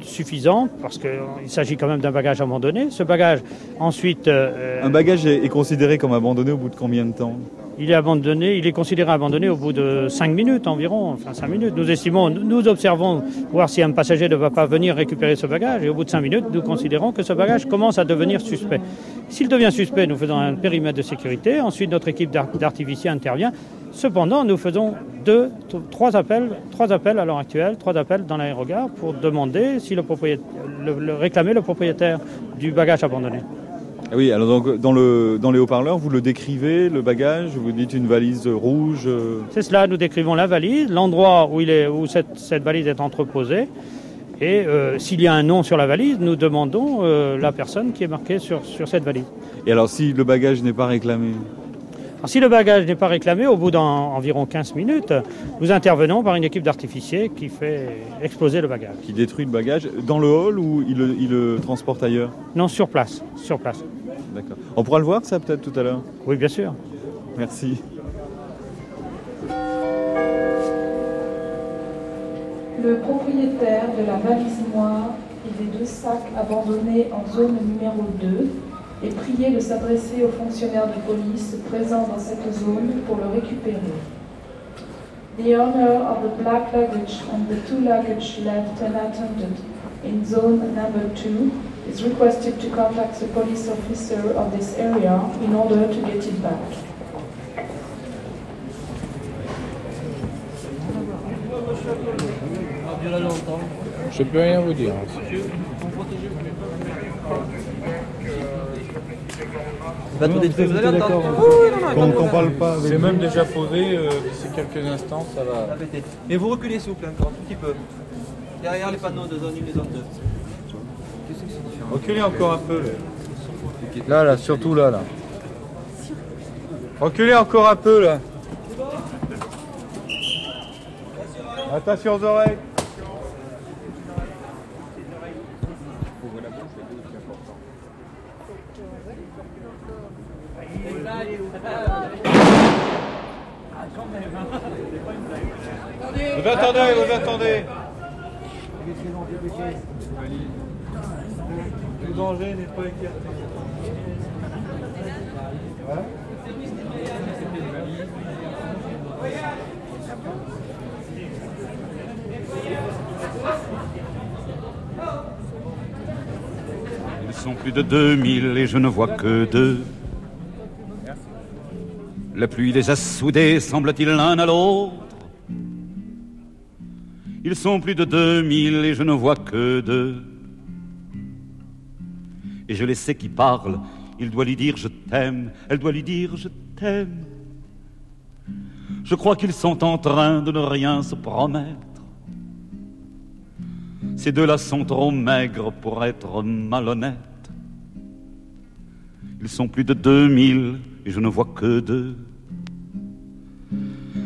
suffisant parce qu'il s'agit quand même d'un bagage abandonné. Ce bagage, ensuite. Euh, un bagage est, considéré comme abandonné au bout de combien de temps? Il est abandonné, il considéré abandonné au bout de 5 minutes environ. Enfin, 5 minutes. Nous estimons, nous observons voir si un passager ne va pas venir récupérer ce bagage et au bout de 5 minutes, nous considérons que ce bagage commence à devenir suspect. S'il devient suspect, nous faisons un périmètre de sécurité. Ensuite, notre équipe d'artificiers intervient. Cependant, nous faisons deux, trois appels, trois appels à l'heure actuelle, trois appels dans l'aérogare pour demander si le propriétaire, réclamer le propriétaire du bagage abandonné. Ah oui, alors donc dans, le, dans les haut-parleurs, vous le décrivez, le bagage, vous dites une valise rouge euh... C'est cela, nous décrivons la valise, l'endroit où, il est, où cette, cette valise est entreposée. Et euh, s'il y a un nom sur la valise, nous demandons euh, la personne qui est marquée sur, sur cette valise. Et alors si le bagage n'est pas réclamé? Si le bagage n'est pas réclamé, au bout d'environ 15 minutes, nous intervenons par une équipe d'artificiers qui fait exploser le bagage. Qui détruit le bagage dans le hall ou il le, il le transporte ailleurs Non, sur place. Sur place. D'accord. On pourra le voir ça peut-être tout à l'heure? Oui, bien sûr. Merci. Le propriétaire de la valise noire et des deux sacs abandonnés en zone numéro 2 est prié de s'adresser aux fonctionnaires de police présents dans cette zone pour le récupérer. The owner of the black luggage and the two luggage left unattended in zone number 2 is requested to contact the police officer of this area in order to get it back. Je peux rien vous dire. Va tout détruire, vous allez entendre. Qu'on parle pas. C'est même déjà posé, euh, d'ici quelques instants, ça va. Mais vous reculez s'il vous plaît encore un tout petit peu. Derrière les panneaux de zone 1 et zone 2. Reculez encore un peu. Là, là, surtout là, là. Reculez encore un peu, là. Attention aux oreilles. Vous attendez, vous attendez. Le danger n'est pas écarté. Ils sont plus de 2000 et je ne vois que deux. La pluie les a soudés, semble-t-il, l'un à l'autre. Ils sont plus de 2000 et je ne vois que deux. Et je les sais qui parlent. Il doit lui dire je t'aime, elle doit lui dire je t'aime. Je crois qu'ils sont en train de ne rien se promettre. Ces deux-là sont trop maigres pour être malhonnêtes. Ils sont plus de 2000 et je ne vois que deux.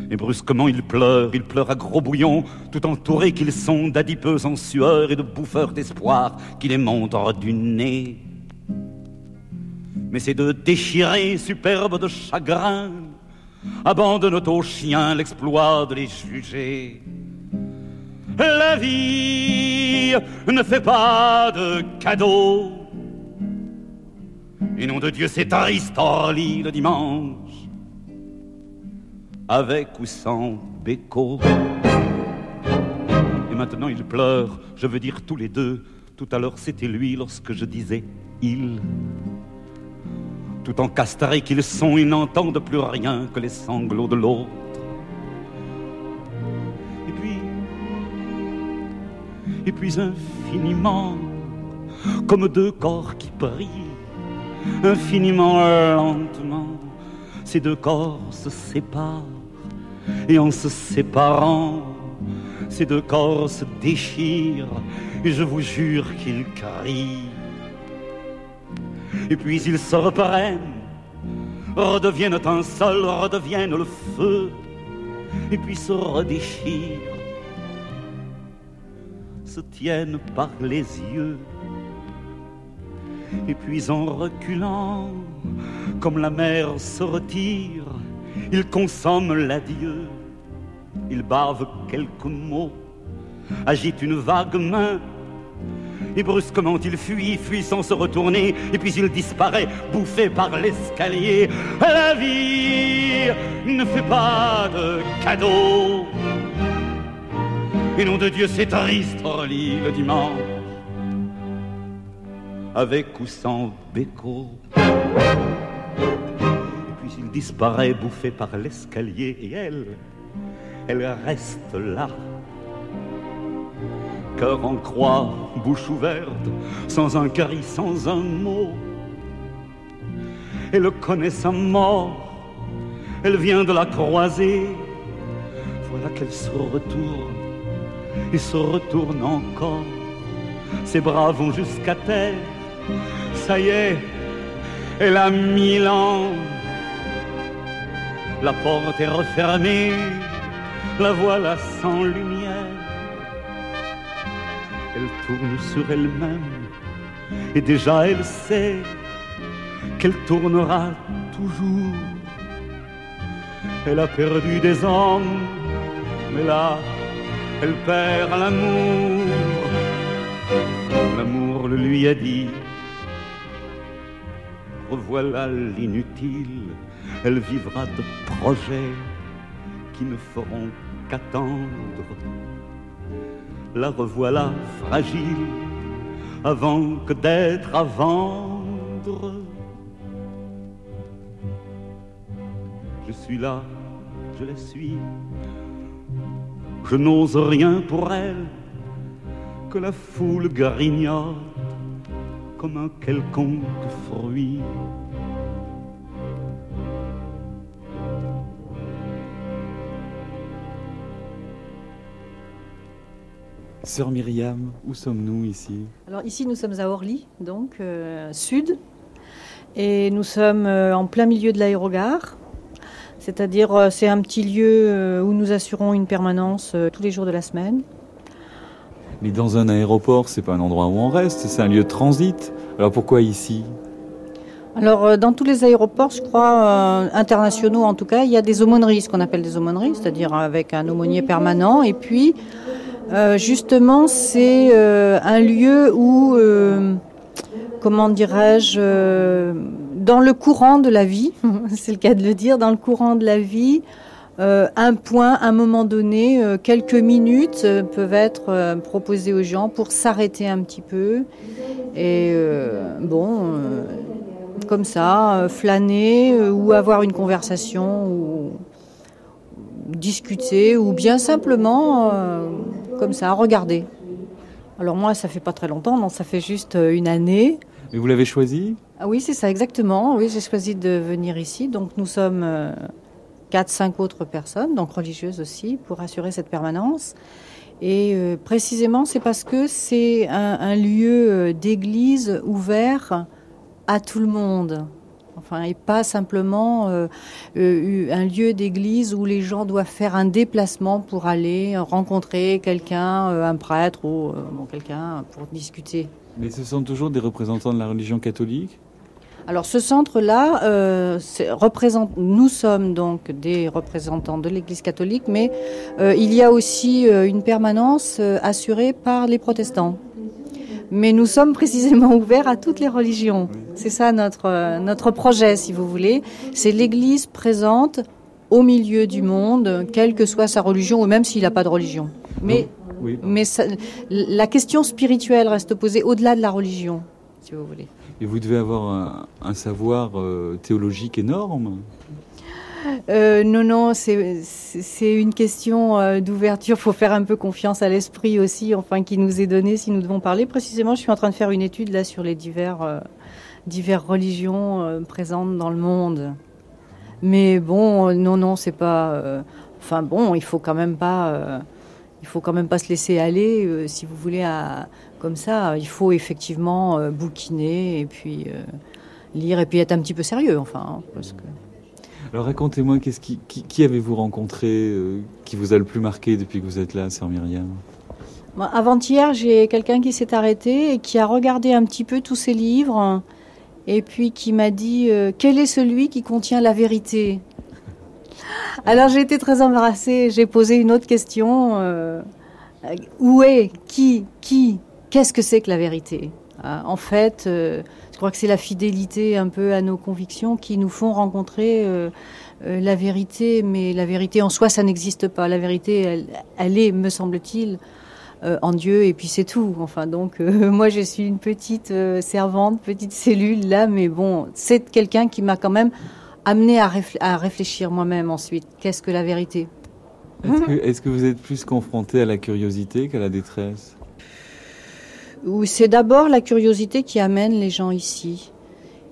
Et brusquement ils pleurent, ils pleurent à gros bouillons, tout entourés qu'ils sont d'adipeux en sueur et de bouffeurs d'espoir qui les montrent du nez. Mais ces deux déchirés, superbes de chagrin, abandonnent aux chiens l'exploit de les juger. La vie ne fait pas de cadeaux. Et nom de Dieu, c'est triste Orly le dimanche, avec ou sans béco. Et maintenant il pleure, je veux dire tous les deux. Tout à l'heure c'était lui lorsque je disais il. Tout encastrés qu'ils sont, ils n'entendent plus rien que les sanglots de l'autre. Et puis, et puis infiniment, comme deux corps qui brillent, infiniment lentement, ces deux corps se séparent, et en se séparant, ces deux corps se déchirent, et je vous jure qu'ils crient. Et puis ils se reprennent, redeviennent un seul, redeviennent le feu, et puis se redéchirent, se tiennent par les yeux. Et puis en reculant, comme la mer se retire, ils consomment l'adieu, ils bavent quelques mots, agitent une vague main, et brusquement il fuit, fuit sans se retourner, et puis il disparaît, bouffé par l'escalier. La vie ne fait pas de cadeaux. Et nom de Dieu, c'est triste, le dimanche, avec ou sans béco. Puis il disparaît, bouffé par l'escalier, et elle, elle reste là cœur en croix, bouche ouverte, sans un cri, sans un mot. Elle connaît sa mort, elle vient de la croiser. Voilà qu'elle se retourne et se retourne encore. Ses bras vont jusqu'à terre. Ça y est, elle a mille ans. la porte est refermée, la voilà sans lumière. Elle tourne sur elle-même et déjà elle sait qu'elle tournera toujours. Elle a perdu des hommes, mais là, elle perd l'amour. L'amour le lui a dit, revoilà l'inutile, elle vivra de projets qui ne feront qu'attendre. La revoilà fragile avant que d'être à vendre. Je suis là, je la suis. Je n'ose rien pour elle que la foule grignote comme un quelconque fruit. Sœur Myriam, où sommes-nous ici? Alors ici nous sommes à Orly, donc euh, sud, et nous sommes euh, en plein milieu de l'aérogare. C'est-à-dire euh, c'est un petit lieu où nous assurons une permanence tous les jours de la semaine. Mais dans un aéroport, c'est pas un endroit où on reste, c'est un lieu de transit. Alors pourquoi ici? Alors euh, dans tous les aéroports, je crois, euh, internationaux en tout cas, il y a des aumôneries, ce qu'on appelle des aumôneries, c'est-à-dire avec un aumônier permanent. Et puis euh, justement c'est un lieu où, comment dirais-je, dans le courant de la vie, c'est le cas de le dire, dans le courant de la vie, euh, un point, un moment donné, euh, quelques minutes euh, peuvent être proposées aux gens pour s'arrêter un petit peu et bon, comme ça, flâner ou avoir une conversation ou discuter ou bien simplement comme ça regarder. Alors moi, ça fait pas très longtemps, non, ça fait juste une année. Mais vous l'avez choisi? Ah oui, c'est ça exactement. Oui, j'ai choisi de venir ici. Donc nous sommes quatre, cinq autres personnes, donc religieuses aussi, pour assurer cette permanence. Et euh, précisément, c'est parce que c'est un, lieu euh, d'église ouvert à tout le monde. Enfin, et pas simplement euh, un lieu d'église où les gens doivent faire un déplacement pour aller rencontrer quelqu'un, un prêtre ou quelqu'un pour discuter. Mais ce sont toujours des représentants de la religion catholique? Alors ce centre-là, euh, représente, nous sommes donc des représentants de l'Église catholique, mais euh, il y a aussi euh, une permanence assurée par les protestants. Mais nous sommes précisément ouverts à toutes les religions. C'est ça notre, notre projet, si vous voulez. C'est l'Église présente au milieu du monde, quelle que soit sa religion, ou même s'il n'a pas de religion. Mais, Oui. mais ça- la question spirituelle reste posée au-delà de la religion, si vous voulez. Et vous devez avoir un, savoir euh, théologique énorme. Euh, non, non, c'est une question euh, d'ouverture. Il faut faire un peu confiance à l'esprit aussi, enfin, qui nous est donné si nous devons parler. Précisément, je suis en train de faire une étude là sur les divers, diverses religions présentes dans le monde. Mais bon, non, non, c'est pas. enfin bon, il faut quand même pas. Il faut quand même pas se laisser aller, euh, si vous voulez, à, comme ça. Il faut effectivement euh, bouquiner et puis euh, lire et puis être un petit peu sérieux, enfin, hein, parce que. Alors racontez-moi, qu'est-ce qui, qui, qui avez-vous rencontré qui vous a le plus marqué depuis que vous êtes là, sœur Myriam? Avant-hier, j'ai quelqu'un qui s'est arrêté et qui a regardé un petit peu tous ces livres et puis qui m'a dit quel est celui qui contient la vérité? Alors j'ai été très embarrassée. J'ai posé une autre question euh, euh, où est qui qui qu'est-ce que c'est que la vérité? Ah, En fait, euh, je crois que c'est la fidélité un peu à nos convictions qui nous font rencontrer. euh, euh, la vérité, mais la vérité en soi, ça n'existe pas. La vérité, elle, est, me semble-t-il, euh, en Dieu, et puis c'est tout. Enfin, donc, euh, moi, je suis une petite euh, servante, petite cellule là, mais bon, c'est quelqu'un qui m'a quand même amené à, réfl- à réfléchir moi-même ensuite. Qu'est-ce que la vérité? Est-ce que, vous êtes plus confronté à la curiosité qu'à la détresse? Ou c'est d'abord la curiosité qui amène les gens ici.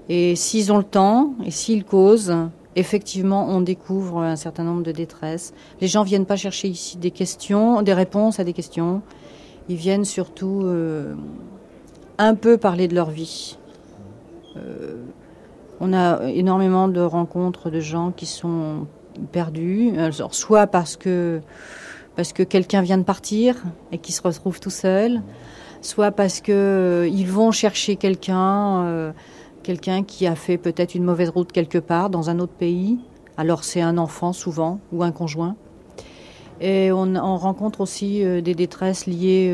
Et s'ils ont le temps, et s'ils causent, effectivement, on découvre un certain nombre de détresses. Les gens viennent pas chercher ici des questions, des réponses à des questions. Ils viennent surtout euh, un peu parler de leur vie. Euh, on a énormément de rencontres de gens qui sont perdus, soit parce que, que quelqu'un vient de partir et qui se retrouve tout seul, soit parce qu'ils ils vont chercher quelqu'un, quelqu'un qui a fait peut-être une mauvaise route quelque part dans un autre pays. Alors c'est un enfant souvent ou un conjoint. Et on, rencontre aussi des détresses liées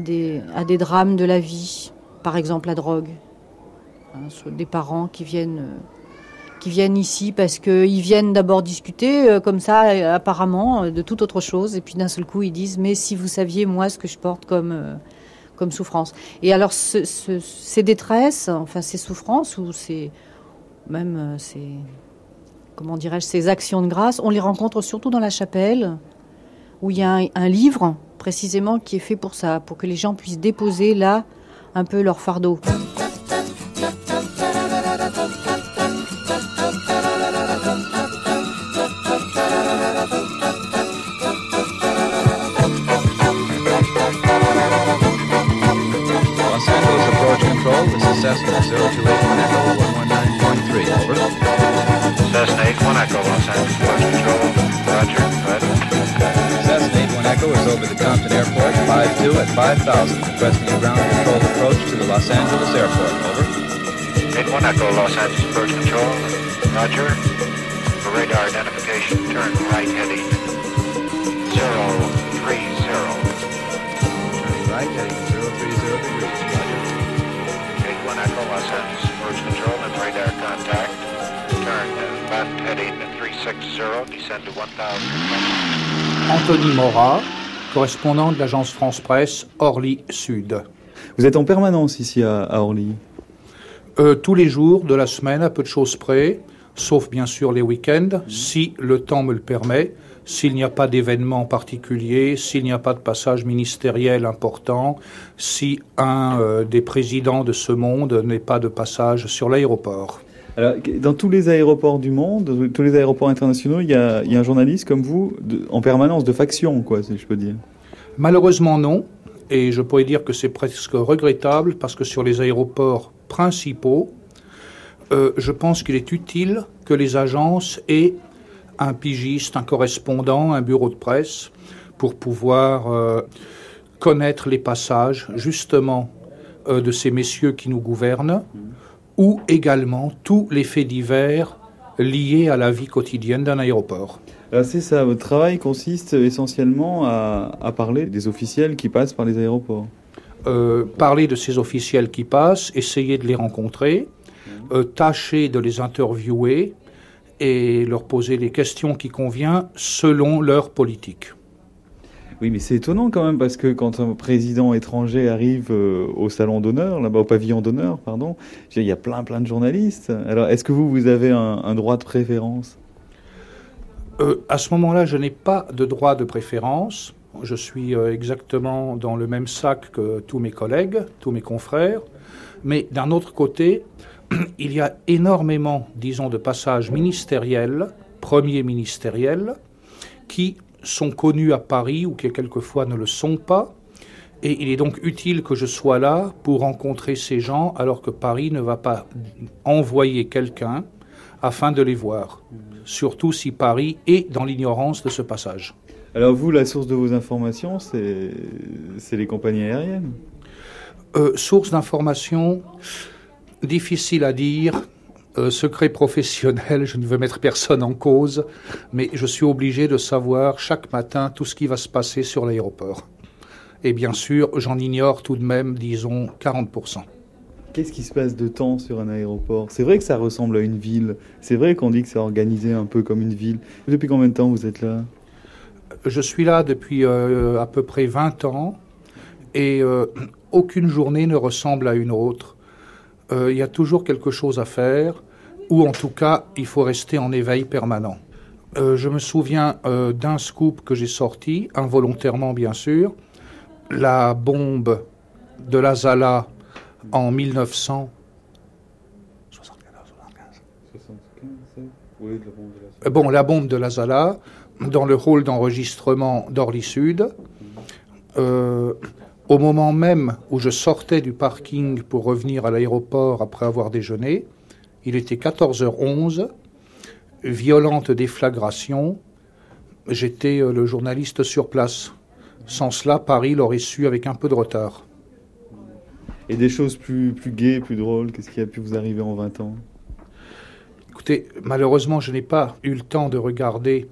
des, à des drames de la vie, par exemple la drogue. Hein, des parents qui viennent, euh, qui viennent ici parce qu'ils viennent d'abord discuter euh, comme ça, euh, apparemment, de toute autre chose, et puis d'un seul coup ils disent Mais si vous saviez, moi, ce que je porte comme, comme souffrance. Et alors, ces détresses, enfin ces souffrances, ou ces, même ces, comment dirais-je, ces actions de grâce, on les rencontre surtout dans la chapelle, où il y a un livre précisément qui est fait pour ça, pour que les gens puissent déposer là un peu leur fardeau. 0281 Echo 119.3, over. Cessna 81 Echo, Los Angeles, Approach Control, Roger, ahead. Cessna 81 Echo is over the Compton Airport, 52 at 5000, requesting a ground control approach to the Los Angeles Airport, over. 81 Echo, Los Angeles Approach Control, Roger. For radar identification, turn right heading 030. Turning right heading 030 degrees, Los Angeles Approach Control and radar contact. Turn left heading 360, descend to 1000. Anthony Mora, correspondant de l'agence France Presse Orly Sud. Vous êtes en permanence ici à, Orly? Euh, Tous les jours de la semaine, à peu de choses près, sauf bien sûr les week-ends, si le temps me le permet s'il n'y a pas d'événement particulier, s'il n'y a pas de passage ministériel important, si un euh, des présidents de ce monde n'est pas de passage sur l'aéroport. Alors, dans tous les aéroports du monde, tous les aéroports internationaux, il y a, un journaliste comme vous en permanence de faction, quoi, si je peux dire. Malheureusement non, et je pourrais dire que c'est presque regrettable parce que sur les aéroports principaux, euh, je pense qu'il est utile que les agences aient un pigiste, un correspondant, un bureau de presse, pour pouvoir euh, connaître les passages justement euh, de ces messieurs qui nous gouvernent, ou également tous les faits divers liés à la vie quotidienne d'un aéroport. C'est ça, votre travail consiste essentiellement à, parler des officiels qui passent par les aéroports. Euh, parler de ces officiels qui passent, essayer de les rencontrer, tâcher de les interviewer, et leur poser les questions qui conviennent selon leur politique. Oui, mais c'est étonnant quand même parce que quand un président étranger arrive euh, au salon d'honneur, là-bas au pavillon d'honneur, pardon, il y a plein plein de journalistes. Alors, est-ce que vous vous avez un, droit de préférence? Euh, À ce moment-là, je n'ai pas de droit de préférence. Je suis euh, exactement dans le même sac que tous mes collègues, tous mes confrères. Mais d'un autre côté, il y a énormément, disons, de passages ministériels, premiers ministériels, qui sont connus à Paris ou qui quelquefois ne le sont pas. Et il est donc utile que je sois là pour rencontrer ces gens alors que Paris ne va pas envoyer quelqu'un afin de les voir. Surtout si Paris est dans l'ignorance de ce passage. Alors vous, la source de vos informations, c'est les compagnies aériennes? Euh, Source d'information, difficile à dire. Euh, secret professionnel, je ne veux mettre personne en cause, mais je suis obligé de savoir chaque matin tout ce qui va se passer sur l'aéroport. Et bien sûr, j'en ignore tout de même, disons, 40%. Qu'est-ce qui se passe de temps sur un aéroport? C'est vrai que ça ressemble à une ville. C'est vrai qu'on dit que c'est organisé un peu comme une ville. Depuis combien de temps vous êtes là? Je suis là depuis euh, à peu près 20 ans et euh, aucune journée ne ressemble à une autre. Euh, il y a toujours quelque chose à faire, ou en tout cas, il faut rester en éveil permanent. Euh, je me souviens euh, d'un scoop que j'ai sorti, involontairement bien sûr, la bombe de la Zala en 1900. Bon, la bombe de la Zala dans le rôle d'enregistrement d'Orly Sud. Au moment même où je sortais du parking pour revenir à l'aéroport après avoir déjeuné, il était 14h11, violente déflagration, j'étais euh, le journaliste sur place. Sans cela, Paris l'aurait su avec un peu de retard. Et des choses plus, plus gaies, plus drôles, qu'est-ce qui a pu vous arriver en 20 ans? Écoutez, malheureusement, je n'ai pas eu le temps de regarder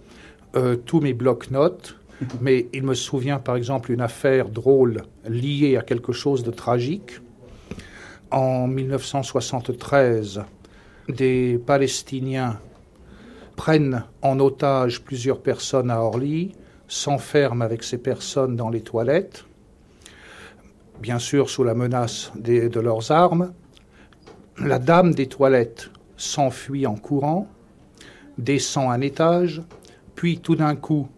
euh, tous mes blocs-notes, mais il me souvient par exemple une affaire drôle liée à quelque chose de tragique. En 1973, des Palestiniens prennent en otage plusieurs personnes à Orly, s'enferment avec ces personnes dans les toilettes, bien sûr sous la menace de leurs armes. La dame des toilettes s'enfuit en courant, descend un étage, puis tout d'un coup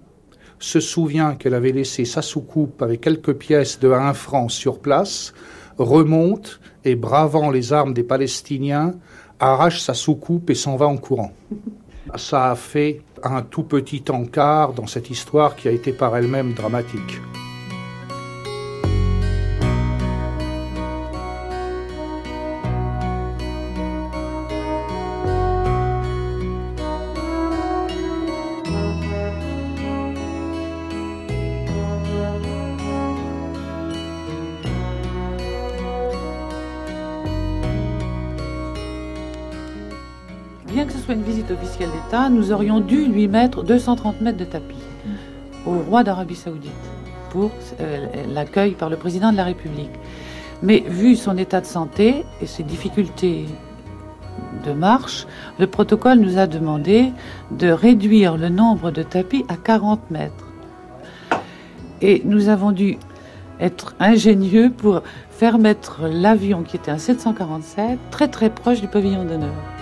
se souvient qu'elle avait laissé sa soucoupe avec quelques pièces de 1 franc sur place, remonte et, bravant les armes des Palestiniens, arrache sa soucoupe et s'en va en courant. Ça a fait un tout petit encart dans cette histoire qui a été par elle-même dramatique. Nous aurions dû lui mettre 230 mètres de tapis au roi d'Arabie Saoudite pour euh, l'accueil par le président de la République. Mais vu son état de santé et ses difficultés de marche, le protocole nous a demandé de réduire le nombre de tapis à 40 mètres. Et nous avons dû être ingénieux pour faire mettre l'avion qui était un 747 très très proche du pavillon d'honneur.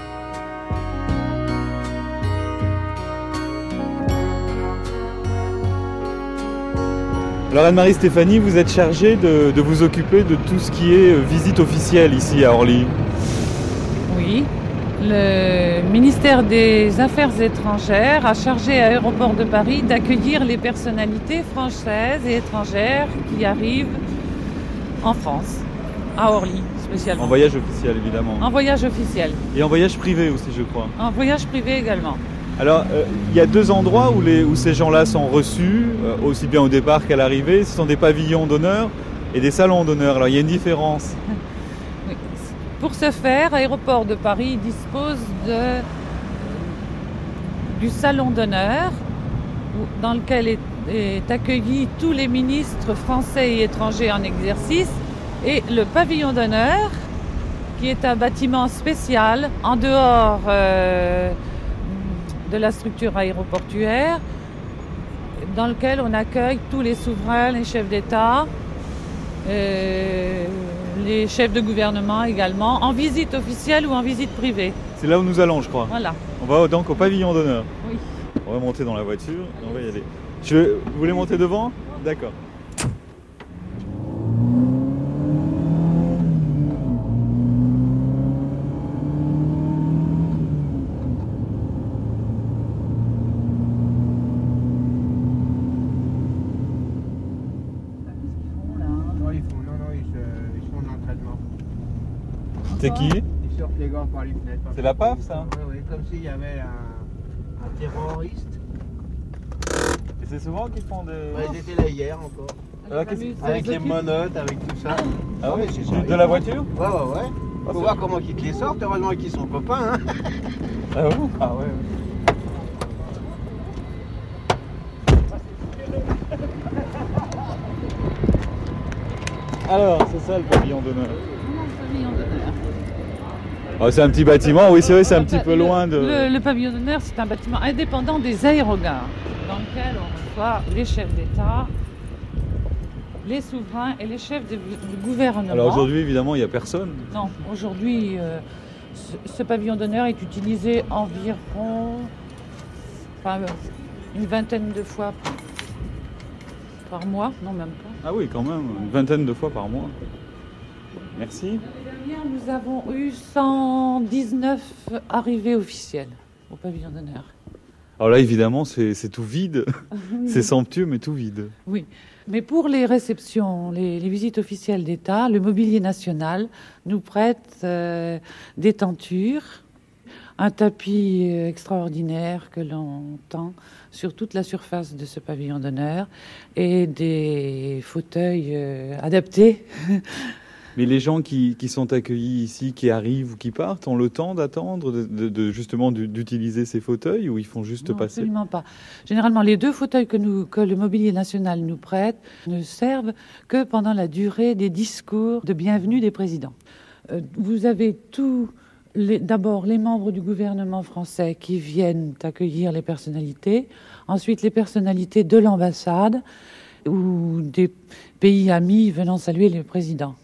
Alors Anne-Marie Stéphanie, vous êtes chargée de, de vous occuper de tout ce qui est euh, visite officielle ici à Orly. Oui. Le ministère des Affaires étrangères a chargé à Aéroport de Paris d'accueillir les personnalités françaises et étrangères qui arrivent en France, à Orly spécialement. En voyage officiel évidemment. En voyage officiel. Et en voyage privé aussi je crois. En voyage privé également. Alors euh, il y a deux endroits où, ces gens-là sont reçus, euh, aussi bien au départ qu'à l'arrivée. Ce sont des pavillons d'honneur et des salons d'honneur. Alors il y a une différence. Pour ce faire, Aéroport de Paris dispose de, du salon d'honneur dans lequel est, accueillis tous les ministres français et étrangers en exercice et le pavillon d'honneur qui est un bâtiment spécial en dehors euh, de la structure aéroportuaire dans lequel on accueille tous les souverains, les chefs d'État, euh, les chefs de gouvernement également, en visite officielle ou en visite privée. C'est là où nous allons je crois. Voilà. On va donc au pavillon d'honneur. Oui. On va monter dans la voiture et on va y aller. Je... Vous voulez monter devant? D'accord. Ouais, ils font, non, non, ils, se- ils sont en entraînement. C'est qui Ils sortent les gars par les fenêtres. C'est la PAF, ça Oui, oui, comme s'il y avait un, un terroriste. Et c'est souvent qu'ils font des. Ouais, ils étaient là hier encore. Qu'est-ce- avec les monotes, avec tout ça. Ah oui, mais c'est de- ça, de la voiture Ouais, ouais, ouais. Faut voir comment ils te les sortent, heureusement qu'ils sont copains. Hein. Ah bon Ah ouais. Alors, c'est ça le pavillon d'honneur. Ah, c'est un petit bâtiment, oui, c'est vrai, c'est un petit peu loin de. Le, le pavillon d'honneur, c'est un bâtiment indépendant des aérogares, dans lequel on reçoit les chefs d'État, les souverains et les chefs de- du gouvernement. Alors aujourd'hui, évidemment, il n'y a personne. Non, aujourd'hui, euh, ce, ce pavillon d'honneur est utilisé environ enfin, une vingtaine de fois par mois, non même pas. Ah oui, quand même, une vingtaine de fois par mois. Merci. Hier, nous avons eu 119 arrivées officielles au pavillon d'honneur. Alors là, évidemment, c'est tout vide. C'est somptueux, mais tout vide. Oui, mais pour les réceptions, les, les visites officielles d'État, le mobilier national nous prête euh, des tentures un tapis euh, extraordinaire que l'on tend sur toute la surface de ce pavillon d'honneur et des fauteuils euh, adaptés. Mais les gens qui, qui, sont accueillis ici, qui arrivent ou qui partent, ont le temps d'attendre, de, de, de, justement d'utiliser ces fauteuils ou ils font juste non, passer Absolument pas. Généralement, les deux fauteuils que, nous, que le Mobilier National nous prête ne servent que pendant la durée des discours de bienvenue des présidents. Euh, vous avez tout d'abord les membres du gouvernement français qui viennent accueillir les personnalités, ensuite les personnalités de l'ambassade ou des pays amis venant saluer le président.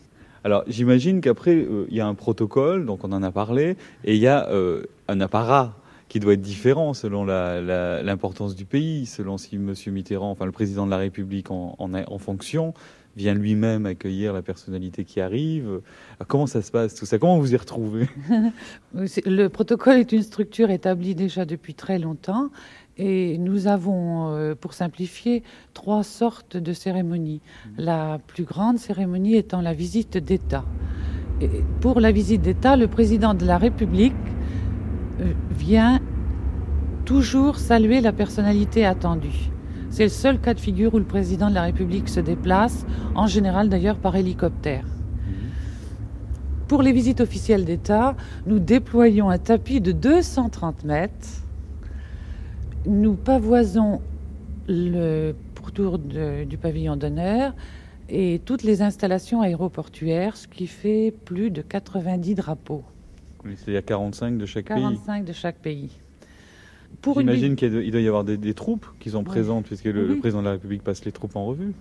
Alors j'imagine qu'après, euh, il y a un protocole, donc on en a parlé, et il y a euh, un apparat qui doit être différent selon l'importance du pays, selon si M. Mitterrand, enfin le président de la République en, fonction, vient lui-même accueillir la personnalité qui arrive. Alors, comment ça se passe tout ça? Comment vous y retrouvez? Le protocole est une structure établie déjà depuis très longtemps et nous avons, euh, pour simplifier, trois sortes de cérémonies. La plus grande cérémonie étant la visite d'État. Et pour la visite d'État, le président de la République euh, vient toujours saluer la personnalité attendue. C'est le seul cas de figure où le président de la République se déplace, en général d'ailleurs par hélicoptère. Pour les visites officielles d'État, nous déployons un tapis de 230 mètres. Nous pavoisons le pourtour de, du pavillon d'honneur et toutes les installations aéroportuaires, ce qui fait plus de 90 drapeaux. Oui, C'est-à-dire 45 de chaque 45 pays 45 de chaque pays. J'imagine qu'il doit y avoir des, des troupes qui sont oui. présentes, puisque le, oui. le, président de la République passe les troupes en revue.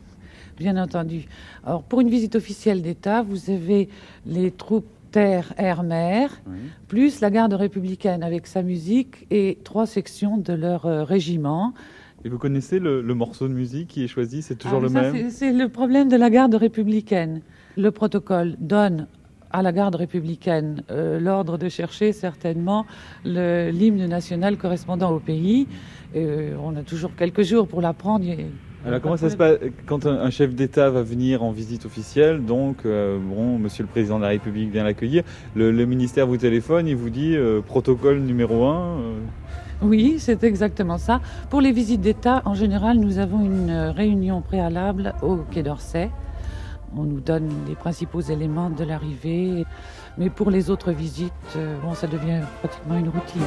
Bien entendu. Alors, pour une visite officielle d'État, vous avez les troupes terre, air, mer, oui. plus la garde républicaine avec sa musique et trois sections de leur euh, régiment. Et vous connaissez le, le, morceau de musique qui est choisi C'est toujours ah, le ça, même C'est le problème de la garde républicaine. Le protocole donne à la garde républicaine euh, l'ordre de chercher certainement l'hymne national correspondant au pays. Euh, on a toujours quelques jours pour l'apprendre. Alors comment ça se passe quand un, chef d'État va venir en visite officielle Donc, euh, bon, Monsieur le Président de la République vient l'accueillir. Le, le, ministère vous téléphone, il vous dit euh, protocole numéro un. Oui, c'est exactement ça. Pour les visites d'État, en général, nous avons une réunion préalable au Quai d'Orsay. On nous donne les principaux éléments de l'arrivée. Mais pour les autres visites, euh, bon, ça devient pratiquement une routine.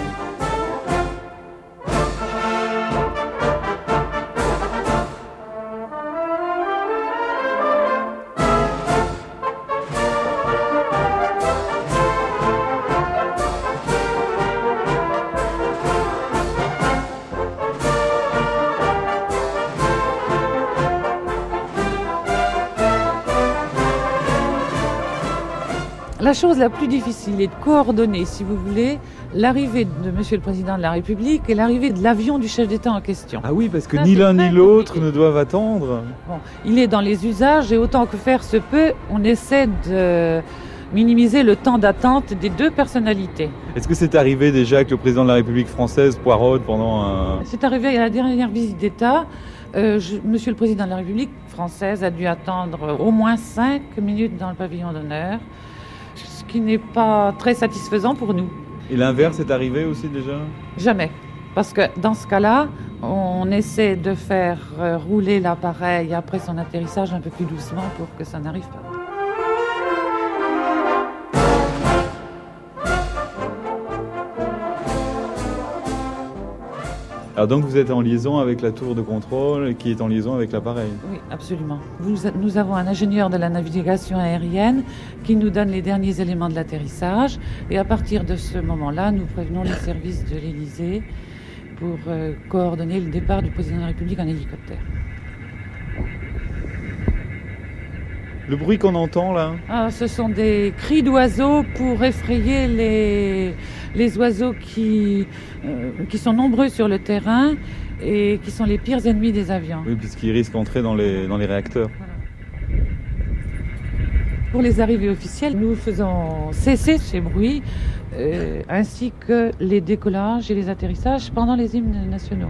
La chose la plus difficile est de coordonner, si vous voulez, l'arrivée de Monsieur le Président de la République et l'arrivée de l'avion du chef d'État en question. Ah oui, parce que Ça, ni l'un ni l'autre ne doivent attendre. Bon, il est dans les usages et autant que faire se peut, on essaie de minimiser le temps d'attente des deux personnalités. Est-ce que c'est arrivé déjà que le président de la République française poireaude pendant un... C'est arrivé à la dernière visite d'État. Euh, je, Monsieur le Président de la République française a dû attendre au moins cinq minutes dans le pavillon d'honneur qui n'est pas très satisfaisant pour nous. Et l'inverse est arrivé aussi déjà? Jamais. Parce que dans ce cas-là, on essaie de faire euh, rouler l'appareil après son atterrissage un peu plus doucement pour que ça n'arrive pas. Alors donc vous êtes en liaison avec la tour de contrôle qui est en liaison avec l'appareil Oui, absolument. Nous, nous, avons un ingénieur de la navigation aérienne qui nous donne les derniers éléments de l'atterrissage et à partir de ce moment-là, nous prévenons les services de l'Élysée pour euh, coordonner le départ du président de la République en hélicoptère. Le bruit qu'on entend là ah, Ce sont des cris d'oiseaux pour effrayer les, les oiseaux qui, euh, qui sont nombreux sur le terrain et qui sont les pires ennemis des avions. Oui, puisqu'ils risquent d'entrer dans les, dans les réacteurs. Voilà. Pour les arrivées officielles, nous faisons cesser ces bruits euh, ainsi que les décollages et les atterrissages pendant les hymnes nationaux.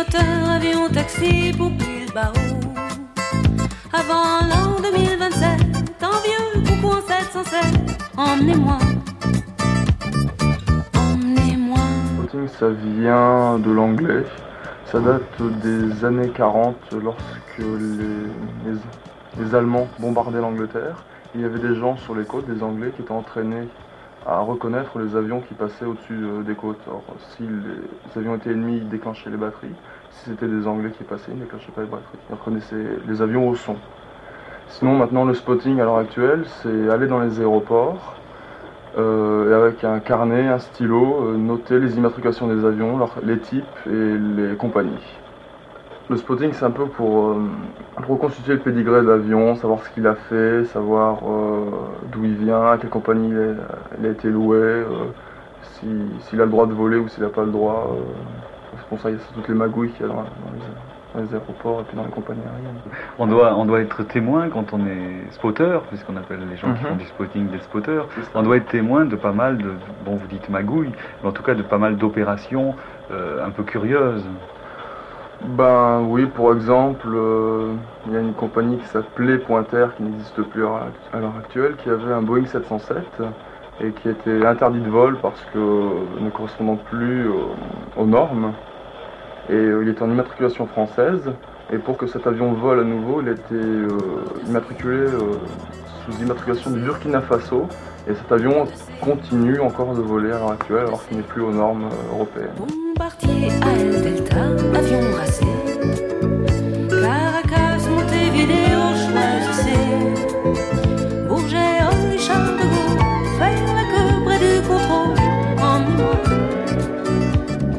Moteur, avion, taxi, poupée, barreau. Avant l'an 2027, tant vieux, coucou en 707, emmenez-moi. Emmenez-moi. Ça vient de l'anglais. Ça date des années 40 lorsque les, les- les Allemands bombardaient l'Angleterre. Il y avait des gens sur les côtes, des Anglais, qui étaient entraînés à reconnaître les avions qui passaient au-dessus euh, des côtes. Alors, si les avions étaient ennemis, ils déclenchaient les batteries. Si c'était des Anglais qui passaient, ils ne déclenchaient pas les batteries. Ils reconnaissaient les avions au son. Sinon, maintenant, le spotting à l'heure actuelle, c'est aller dans les aéroports euh, et avec un carnet, un stylo, euh, noter les immatriculations des avions, les types et les compagnies. Le spotting, c'est un peu pour, euh, pour reconstituer le pédigré de l'avion, savoir ce qu'il a fait, savoir euh, d'où il vient, à quelle compagnie il, a été loué, euh, si- s'il a le droit de voler ou s'il n'a pas le droit. c'est pour ça qu'il y a toutes les magouilles qu'il y a dans, dans les, dans les aéroports et puis dans les compagnies aériennes. On doit, on doit être témoin quand on est spotter, puisqu'on appelle les gens qui Mhm. font du spotting des spotters. On doit être témoin de pas mal de, bon vous dites magouilles, mais en tout cas de pas mal d'opérations un peu curieuses. Ben oui, pour exemple, euh, il y a une compagnie qui s'appelait Pointer, qui n'existe plus à l'heure actuelle, qui avait un Boeing 707 et qui était interdit de vol parce que ne correspondant plus aux normes. Et euh, il était en immatriculation française. Et pour que cet avion vole à nouveau, il était euh, immatriculé euh, sous immatriculation du Burkina Faso. Et cet avion continue encore de voler à l'heure actuelle alors qu'il n'est plus aux normes euh, européennes. Bombardier, AL Delta, avion racé. Caracas, Montevideo, choisissez. Bourget, Orly, Charles de Gaulle, faire la queue près du contrôle. Emmenez-moi.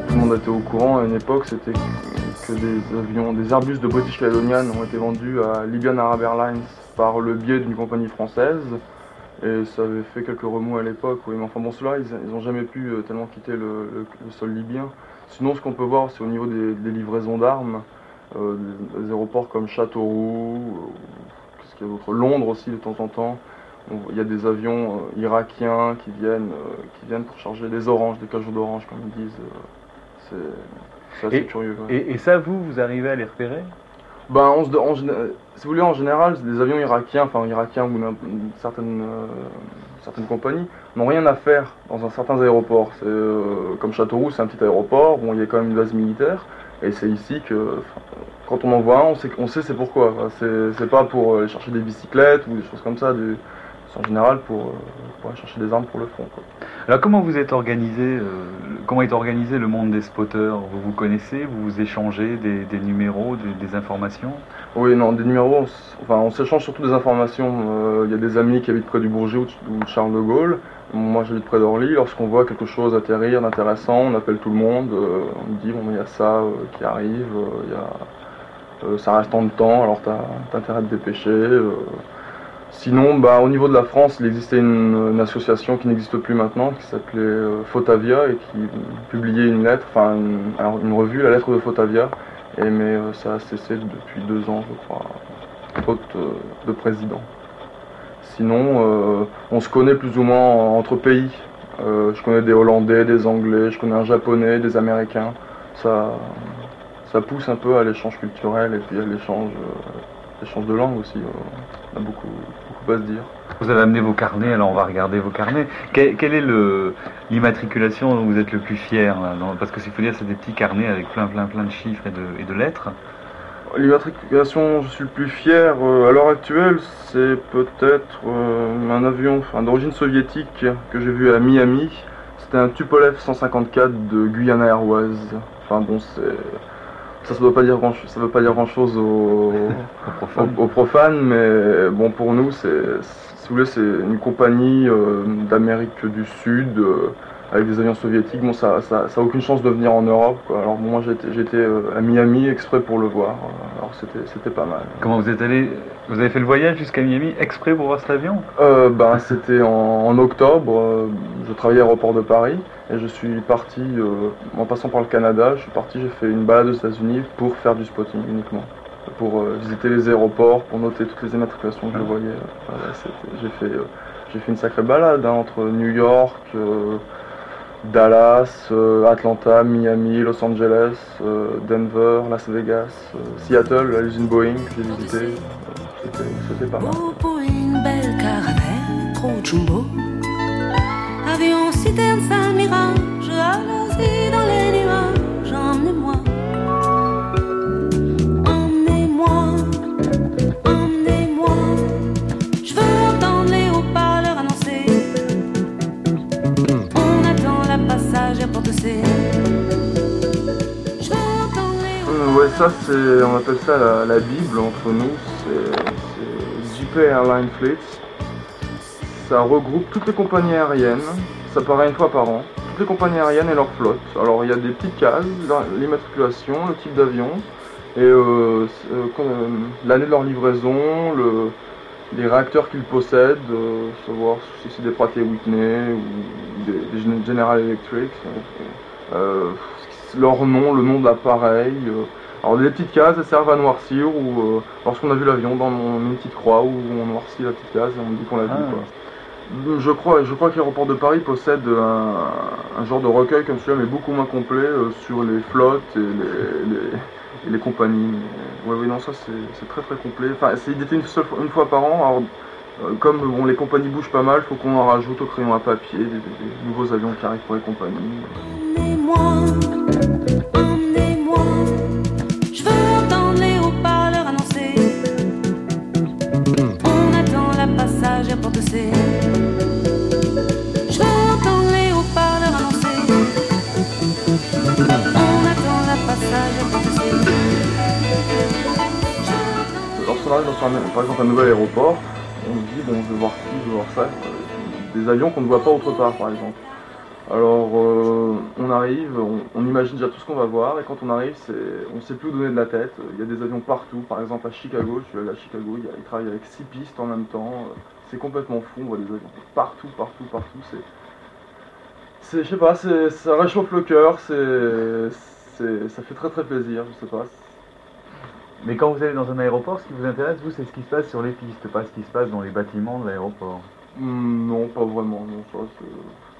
Tout le monde était au courant à une époque, c'était que des avions, des Airbus de British Caledonian ont été vendus à Libyan Arab Airlines par le biais d'une compagnie française. Et ça avait fait quelques remous à l'époque, oui. Mais enfin bon, ceux-là, ils n'ont jamais pu euh, tellement quitter le, le- le sol libyen. Sinon, ce qu'on peut voir, c'est au niveau des, des livraisons d'armes, euh, des, des aéroports comme Châteauroux, euh, qu'est-ce qu'il y a d'autre Londres aussi, de temps en temps. On- Il y a des avions euh, irakiens qui viennent, qui viennent pour charger des oranges, des cajots d'orange, comme ils disent. c'est- c'est assez Et, curieux. ouais. et, et ça, vous, vous arrivez à les repérer? Ben, on se- si vous voulez, en général, des avions irakiens, enfin irakiens ou certaines, euh, certaines compagnies, n'ont rien à faire dans un certain aéroport. C'est, euh, comme Châteauroux, c'est un petit aéroport, bon, il y a quand même une base militaire, et c'est ici que, quand on en voit un, on sait, on sait c'est pourquoi. C'est, pas pour aller chercher des bicyclettes ou des choses comme ça, en général pour, euh, pour aller chercher des armes pour le front. quoi. Alors comment vous êtes organisé euh, Comment est organisé le monde des spotters? Vous vous connaissez Vous vous échangez des, des numéros, des, des informations? Oui, non, des numéros, on, enfin, on s'échange surtout des informations. Euh, Il y a des amis qui habitent près du Bourget ou de, Charles de Gaulle. Moi, j'habite près d'Orly. Lorsqu'on voit quelque chose atterrir d'intéressant, on appelle tout le monde. euh, on dit, bon, il y a ça qui arrive, il y a, ça reste en de temps, alors t'as as intérêt à te dépêcher. Sinon, bah, au niveau de la France, il existait une, association qui n'existe plus maintenant, qui s'appelait euh, Fotavia et qui publiait une lettre, enfin une, revue, la lettre de Fotavia, et, mais euh, ça a cessé depuis deux ans, je crois, faute euh, de président. Sinon, euh, on se connaît plus ou moins en- entre pays. Je connais des Hollandais, des Anglais, je connais un Japonais, des Américains. Ça, ça pousse un peu à l'échange culturel et puis à l'échange de langue aussi. on a beaucoup, Vous avez amené vos carnets, alors on va regarder vos carnets. Quelle, est l'immatriculation dont vous êtes le plus fier Parce que s'il faut dire, c'est des petits carnets avec plein, plein, plein de chiffres et de, et de lettres. L'immatriculation, je suis le plus fier euh, à l'heure actuelle, c'est peut-être euh, un avion d'origine soviétique que j'ai vu à Miami. C'était un Tupolev 154 de Guyana Airways. Enfin bon, c'est ça, ça doit pas dire grand, ça veut pas dire grand chose aux, aux- aux profanes, mais bon pour nous, c'est si vous voulez, c'est une compagnie euh, d'Amérique du Sud. euh, avec des avions soviétiques, bon, ça, ça, ça a aucune chance de venir en Europe. quoi. Alors bon, moi j'étais, euh, à Miami exprès pour le voir. euh, Alors c'était, c'était pas mal. Comment vous êtes allé Vous avez fait le voyage jusqu'à Miami exprès pour voir cet avion? Euh, ben, c'était en, en octobre. euh, je travaillais à l'aéroport de Paris et je suis parti euh, en passant par le Canada. Je suis parti, j'ai fait une balade aux États-Unis pour faire du spotting uniquement, pour euh, visiter les aéroports, pour noter toutes les immatriculations que je voyais. Voilà, c'était- j'ai fait, j'ai fait une sacrée balade hein, entre New York. Dallas, euh, Atlanta, Miami, Los Angeles, euh, Denver, Las Vegas, euh, Seattle, l'usine Boeing que j'ai visité. C'était pas mal. Ça c'est, on appelle ça la, Bible entre nous. C'est JP Airline Fleet. Ça regroupe toutes les compagnies aériennes. Ça paraît une fois par an. Toutes les compagnies aériennes et leur flotte. Alors il y a des petites cases, la- l'immatriculation, le type d'avion et euh, euh, euh, l'année de leur livraison, le, les réacteurs qu'ils possèdent, savoir si c'est des Pratt Whitney ou des, des Gen- General Electric. leur nom, le nom de l'appareil. Alors des petites cases, elles servent à noircir ou euh, lorsqu'on a vu l'avion, dans une petite croix où on noircit la petite case et on dit qu'on l'a vu. Ah. Quoi. Je crois, je crois que l'aéroport de Paris possède un, un genre de recueil comme celui-là, mais beaucoup moins complet euh, sur les flottes et les, les- et les compagnies. Ouais, oui, non, ça c'est très très complet. Enfin, c'est édité une, seule fois, une fois par an. Alors, euh, comme bon, les compagnies bougent pas mal, il faut qu'on en rajoute au crayon à papier des, des- des nouveaux avions qui arrivent pour les compagnies. Les haut-parleurs annoncer. On attend la tousser. Lorsqu'on arrive dans un- par exemple un nouvel aéroport, on se dit bon je veux voir ci, je veux voir ça, euh, des avions qu'on ne voit pas autre part par exemple. Alors euh, on arrive, on, imagine déjà tout ce qu'on va voir et quand on arrive on ne sait plus où donner de la tête. Il y a des avions partout, par exemple à Chicago, je suis allé à Chicago, ils travaillent avec six pistes en même temps, euh, c'est complètement fou, on voit des avions partout, partout, partout. C'est, c'est je sais pas, c'est, ça réchauffe le cœur, c'est, c'est, ça fait très très plaisir, je sais pas. Mais quand vous allez dans un aéroport, ce qui vous intéresse, vous, c'est ce qui se passe sur les pistes, pas ce qui se passe dans les bâtiments de l'aéroport. Hmm, non, pas vraiment, non, ça c'est,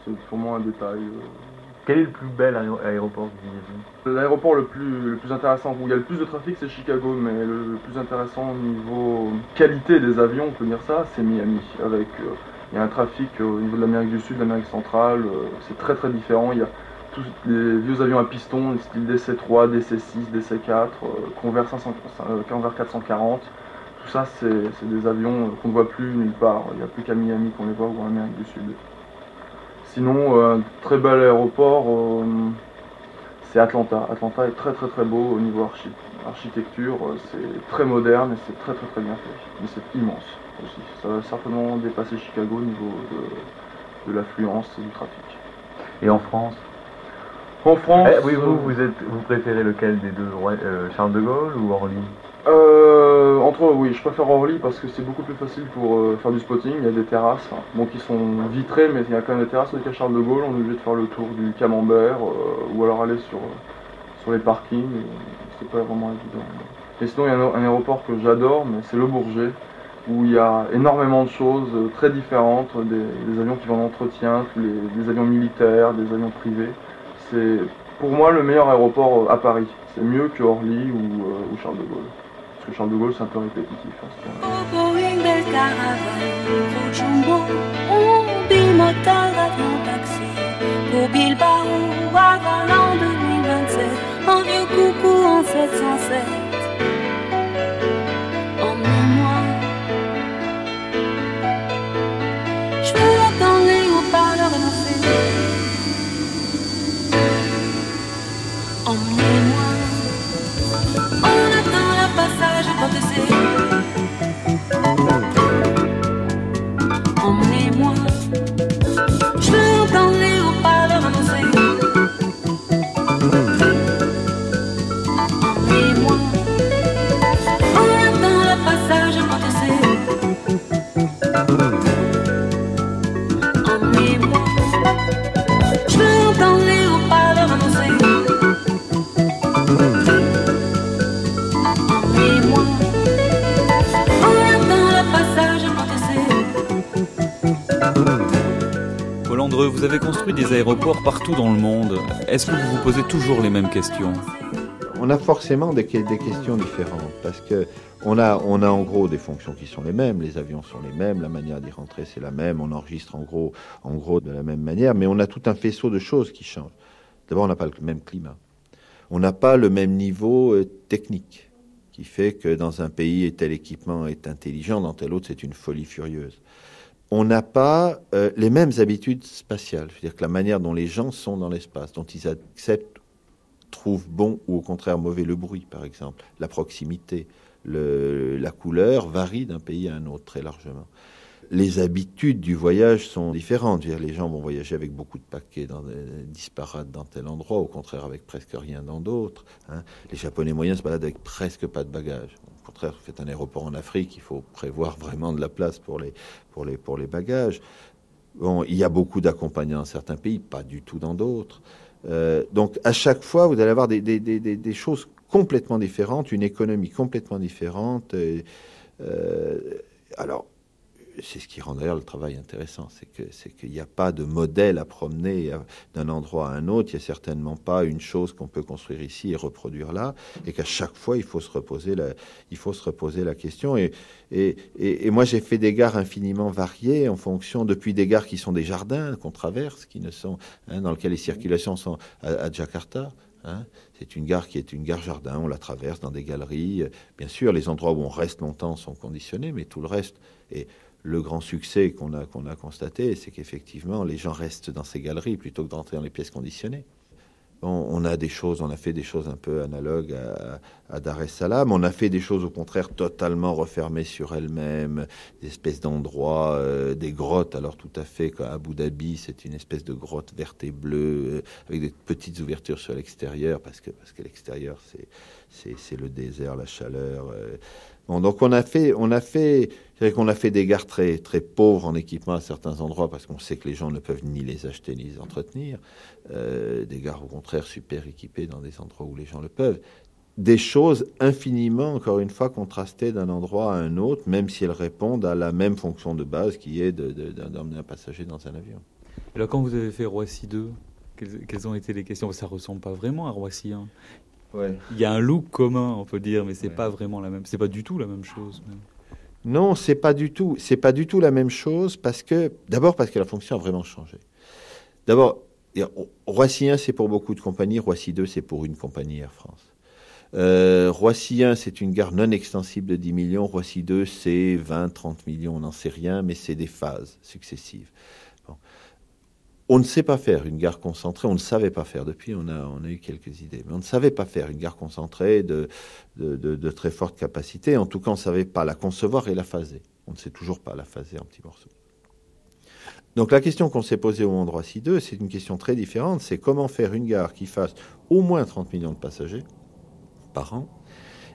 c'est purement un détail. euh. Quel est le plus bel aéro- aéroport que vous ayez vu? L'aéroport le plus, intéressant, où il y a le plus de trafic, c'est Chicago, mais le, plus intéressant au niveau qualité des avions, on peut dire ça, c'est Miami. Avec, euh, il y a un trafic au niveau de l'Amérique du Sud, de l'Amérique centrale, euh, c'est très très différent. Il y a tous les vieux avions à piston, style DC-3, DC-6, DC-4, euh, Convair, 500, euh, 440. Tout ça, c'est des avions qu'on ne voit plus nulle part. Il n'y a plus qu'à Miami qu'on les voit ou en Amérique du Sud. Sinon, euh, un très bel aéroport, euh, c'est Atlanta. Atlanta est très très très beau au niveau archi- architecture. euh, C'est très moderne et c'est très très très bien fait. Mais c'est immense aussi. Ça va certainement dépasser Chicago au niveau de, de l'affluence et du trafic. Et en France? En France Eh, Oui, vous, euh, vous, êtes, vous préférez lequel des deux? Euh, Charles de Gaulle ou Orly? Euh, oui, je préfère Orly parce que c'est beaucoup plus facile pour euh, faire du spotting. Il y a des terrasses, qui sont vitrées, mais il y a quand même des terrasses. Avec Charles de Gaulle, on est obligé de faire le tour du Camembert euh, ou alors aller sur, les parkings. C'est pas vraiment évident. Et sinon, il y a un, aéroport que j'adore, mais c'est Le Bourget, où il y a énormément de choses euh, très différentes des, avions qui vont en entretien, des avions militaires, des avions privés. C'est pour moi le meilleur aéroport à Paris. C'est mieux que Orly ou Charles de Gaulle. Parce que Charles de Gaulle, c'est un peu répétitif. hein, ce point-là. Pour une belle caravane, pour Jumbo, on bimoteur avion taxi. Pour Bilbao, avant l'an 2027, en vieux coucou en 707. Vous avez construit des aéroports partout dans le monde. Est-ce que vous vous posez toujours les mêmes questions? On a forcément des, questions différentes parce que on a, en gros des fonctions qui sont les mêmes, les avions sont les mêmes, la manière d'y rentrer c'est la même, on enregistre en gros, en gros de la même manière, mais on a tout un faisceau de choses qui changent. D'abord, on n'a pas le même climat. On n'a pas le même niveau euh, technique qui fait que dans un pays, tel équipement est intelligent, dans tel autre, c'est une folie furieuse. On n'a pas euh, les mêmes habitudes spatiales. Je veux dire que la manière dont les gens sont dans l'espace, dont ils acceptent, trouvent bon ou au contraire mauvais le bruit, par exemple, la proximité, la couleur varie d'un pays à un autre très largement. Les habitudes du voyage sont différentes. les gens vont voyager avec beaucoup de paquets dans, disparates dans tel endroit, au contraire avec presque rien dans d'autres. Hein. Les Japonais moyens se baladent avec presque pas de bagages. Au contraire, vous faites un aéroport en Afrique, il faut prévoir vraiment de la place pour les, pour les, pour les bagages. Bon, il y a beaucoup d'accompagnants dans certains pays, pas du tout dans d'autres. Euh, donc à chaque fois, vous allez avoir des, des, des, des choses complètement différente, une économie complètement différente. Euh, alors, c'est ce qui rend d'ailleurs le travail intéressant, c'est que c'est qu'il n'y a pas de modèle à promener d'un endroit à un autre. Il n'y a certainement pas une chose qu'on peut construire ici et reproduire là, et qu'à chaque fois il faut se reposer la, il faut se reposer la question. Et, et, et, moi j'ai fait des gares infiniment variées en fonction depuis des gares qui sont des jardins qu'on traverse, qui ne sont hein, dans lesquels les circulations sont à Jakarta, Hein. c'est une gare qui est une gare jardin, on la traverse dans des galeries. Bien sûr, les endroits où on reste longtemps sont conditionnés, mais tout le reste. Et le grand succès qu'on a, constaté, c'est qu'effectivement, les gens restent dans ces galeries plutôt que d'entrer dans les pièces conditionnées on, a des choses, on a fait des choses un peu analogues à, Dar es Salaam. On a fait des choses au contraire totalement refermées sur elles-mêmes, des espèces d'endroits, euh, des grottes. Alors tout à fait, à Abu Dhabi, c'est une espèce de grotte verte et bleue euh, avec des petites ouvertures sur l'extérieur parce que l'extérieur c'est c'est le désert, la chaleur. Euh, donc on a fait, on a fait, qu'on a fait des gares très très pauvres en équipement à certains endroits parce qu'on sait que les gens ne peuvent ni les acheter ni les entretenir. Euh, des gares au contraire super équipées dans des endroits où les gens le peuvent. Des choses infiniment, encore une fois, contrastées d'un endroit à un autre, même si elles répondent à la même fonction de base qui est d'emmener un passager dans un avion. Et là, quand vous avez fait Roissy 2, quelles, ont été les questions? Ça ressemble pas vraiment à Roissy 1. Il y a un look commun, on peut dire, mais c'est pas vraiment la même. C'est pas du tout la même chose. Non, c'est pas du tout. C'est pas du tout la même chose parce que d'abord parce que la fonction a vraiment changé. D'abord, Roissy 1 c'est pour beaucoup de compagnies, Roissy 2 c'est pour une compagnie Air France. Euh, Roissy 1 c'est une gare non extensible de 10 millions, Roissy 2 c'est 20, 30 millions, on n'en sait rien, mais c'est des phases successives. On ne sait pas faire une gare concentrée, on ne savait pas faire. Depuis, on a, eu quelques idées, mais on ne savait pas faire une gare concentrée de, très forte capacité. En tout cas, on ne savait pas la concevoir et la phaser. On ne sait toujours pas la phaser en petits morceaux. Donc la question qu'on s'est posée au endroit ci 2, c'est une question très différente. C'est comment faire une gare qui fasse au moins 30 millions de passagers par an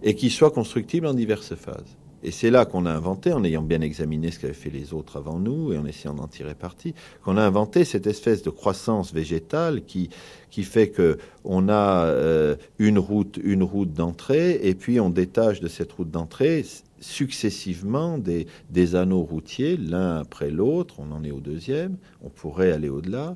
et qui soit constructible en diverses phases. Et c'est là qu'on a inventé, en ayant bien examiné ce qu'avaient fait les autres avant nous et en essayant d'en tirer parti, qu'on a inventé cette espèce de croissance végétale qui, qui fait que on a euh, une route, une route d'entrée, et puis on détache de cette route d'entrée successivement des, des anneaux routiers, l'un après l'autre. On en est au deuxième. On pourrait aller au-delà.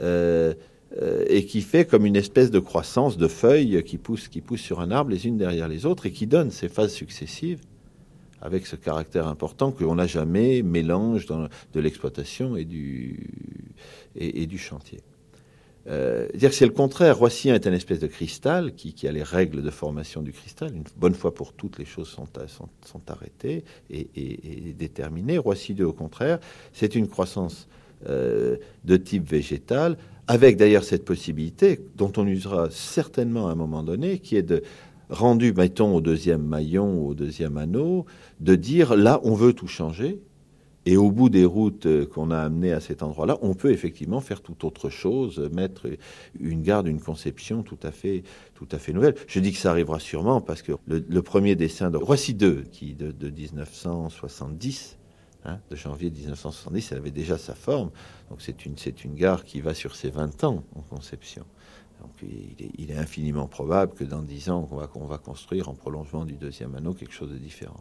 Euh, euh, et qui fait comme une espèce de croissance de feuilles qui poussent, qui poussent sur un arbre les unes derrière les autres et qui donne ces phases successives avec ce caractère important qu'on n'a jamais mélange dans, de l'exploitation et du, et, du chantier. Euh, dire c'est le contraire. Roissien est un espèce de cristal qui, a les règles de formation du cristal. Une bonne fois pour toutes, les choses sont, arrêtées et, et, déterminées. Roissy 2, au contraire, c'est une croissance euh, de type végétal, avec d'ailleurs cette possibilité, dont on usera certainement à un moment donné, qui est de rendu, mettons, au deuxième maillon, au deuxième anneau, de dire là, on veut tout changer. Et au bout des routes euh, qu'on a amenées à cet endroit-là, on peut effectivement faire tout autre chose, mettre une garde, une conception tout à fait, tout à fait nouvelle. Je dis que ça arrivera sûrement parce que le, premier dessin de Roissy 2, qui de, 1970, hein, de janvier 1970, elle avait déjà sa forme. Donc c'est une, c'est une gare qui va sur ses 20 ans en conception. Donc il est, infiniment probable que dans dix ans, on va, construire en prolongement du deuxième anneau quelque chose de différent.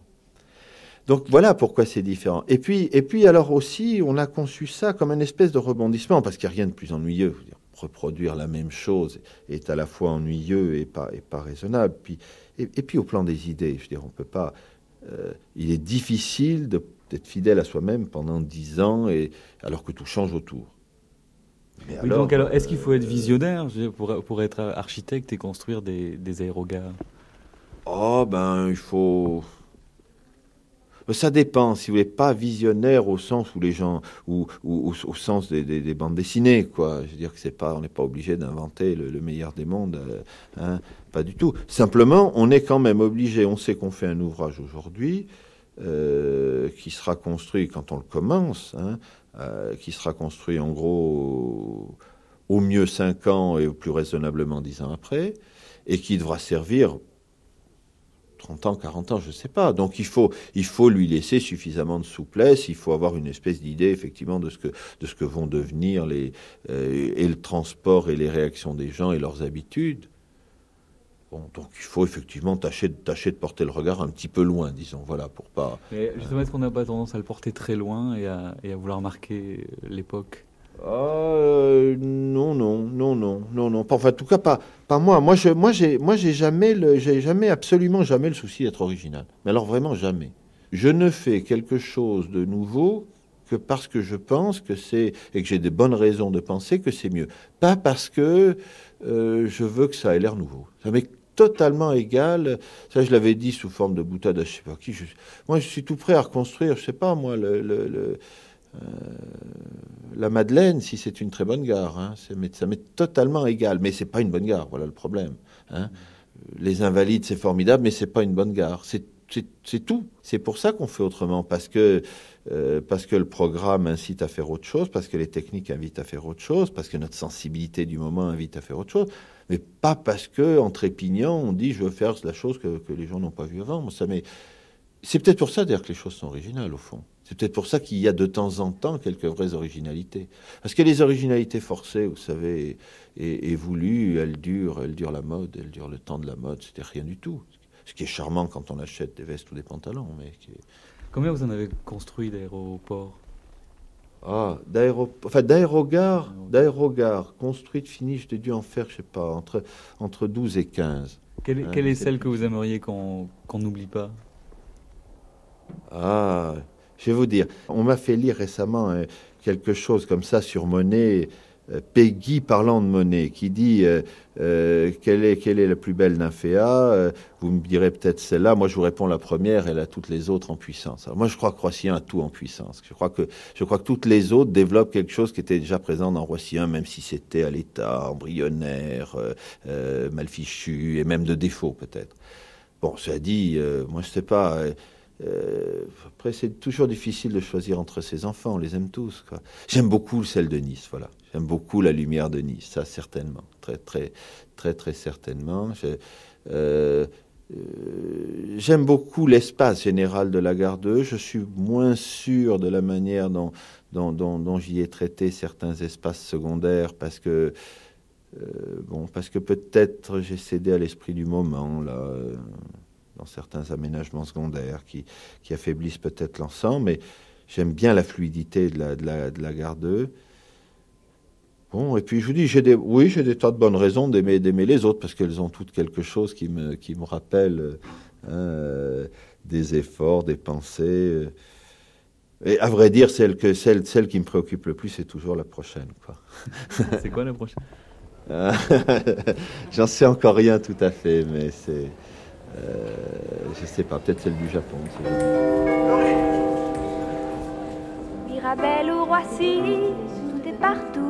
Donc voilà pourquoi c'est différent. Et puis, et puis alors aussi, on a conçu ça comme une espèce de rebondissement, parce qu'il n'y a rien de plus ennuyeux. Reproduire la même chose est à la fois ennuyeux et pas, raisonnable. Puis, et, puis au plan des idées, je veux dire, on peut pas. euh, il est difficile d'être fidèle à soi-même pendant dix ans, et, alors que tout change autour. Mais Oui, donc alors, est-ce qu'il faut être visionnaire pour, pour être architecte et construire des, des aérogares Oh, ben, il faut. Ben, Ça dépend, si vous voulez, pas visionnaire au sens où les gens, ou, au sens des, des- des bandes dessinées, quoi. Je veux dire que c'est pas, on n'est pas obligé d'inventer le, le meilleur des mondes, euh, hein, pas du tout. Simplement, on est quand même obligé, on sait qu'on fait un ouvrage aujourd'hui, euh, qui sera construit quand on le commence, hein, euh, qui sera construit en gros au, mieux 5 ans et au plus raisonnablement 10 ans après, et qui devra servir 30 ans, 40 ans, je ne sais pas. Donc il faut, il faut lui laisser suffisamment de souplesse, il faut avoir une espèce d'idée effectivement de ce que, de ce que vont devenir les, euh, et le transport et les réactions des gens et leurs habitudes. Bon, donc il faut effectivement tâcher, de- tâcher de porter le regard un petit peu loin, disons, voilà, pour pas... Mais justement, est-ce qu'on n'a pas tendance à le porter très loin et à, et à vouloir marquer l'époque? Euh, non, non, non, non, non, non. Pas- Enfin, en tout cas, pas, pas moi. Moi, je, moi, j'ai, moi, j'ai jamais, le, j'ai jamais, absolument jamais le souci d'être original. Mais alors vraiment jamais. Je ne fais quelque chose de nouveau que parce que je pense que c'est et que j'ai des bonnes raisons de penser que c'est mieux. Pas parce que euh, je veux que ça ait l'air nouveau. Ça m'est totalement égal. Ça, je l'avais dit sous forme de boutade à je sais pas qui. Moi, je suis tout prêt à reconstruire. Je sais pas moi le- la Madeleine, si c'est une très bonne gare, hein, ça m'est- totalement égal. Mais c'est pas une bonne gare, voilà le problème. hein. Les Invalides, c'est formidable, mais c'est pas une bonne gare. C'est tout. C'est pour ça qu'on fait autrement, parce que euh, parce que le programme incite à faire autre chose, parce que les techniques invitent à faire autre chose, parce que notre sensibilité du moment invite à faire autre chose, mais pas parce que en trépignant on dit je veux faire la chose que, les gens n'ont pas vue avant. Ça m'est- c'est peut-être pour ça d'ailleurs que les choses sont originales au fond. C'est peut-être pour ça qu'il y a de temps en temps quelques vraies originalités. Parce que les originalités forcées, vous savez, et, et voulues, elles durent, elles durent la mode, elles durent le temps de la mode. C'était rien du tout. Ce qui est charmant quand on achète des vestes ou des pantalons, mais qui est- Combien vous en avez construit d'aéroports ah, d'aérogare, d'aérogare, construite, finie, je t'ai dû en faire, je sais pas, entre, entre 12 et 15. Quelle, est- Hein, quelle est c'est- celle que vous aimeriez qu'on n'oublie pas? Ah, je vais vous dire, on m'a fait lire récemment euh, quelque chose comme ça sur Monet, Peggy parlant de Monet, qui dit euh, euh, quelle, est, quelle est la plus belle nymphéa Euh, Vous me direz peut-être celle-là. Moi, je vous réponds la première, elle a toutes les autres en puissance. Moi, je crois que Roissien a tout en puissance. Je crois, que, je crois que toutes les autres développent quelque chose qui était déjà présent dans Roissien, même si c'était à l'état embryonnaire, euh, euh, mal fichu, et même de défaut peut-être. Bon, ça dit, euh, moi, je sais pas. euh, euh, après, c'est toujours difficile de choisir entre ses enfants. On les aime tous. J'aime beaucoup celle de Nice. Voilà. J'aime beaucoup la lumière de Nice. Ça, certainement. Très, très, très, très certainement. Euh, euh, J'aime beaucoup l'espace général de la gare 2. Je suis moins sûr de la manière dont, j'y ai traité certains espaces secondaires parce que, euh, bon, parce que peut-être j'ai cédé à l'esprit du moment, là, dans certains aménagements secondaires qui, affaiblissent peut-être l'ensemble, mais j'aime bien la fluidité de la, de de la gare 2. Bon, et puis je vous dis, j'ai des, oui, j'ai des tas de bonnes raisons d'aimer, d'aimer les autres parce qu'elles ont toutes quelque chose qui me, qui me rappelle euh, des efforts, des pensées. euh. Et à vrai dire, celle, que, celle, celle qui me préoccupe le plus, c'est toujours la prochaine. Quoi. C'est quoi la prochaine? Ah, J'en sais encore rien tout à fait, mais c'est. Euh, je sais pas, peut-être celle du Japon. Mirabelle ou Roissy, tout est partout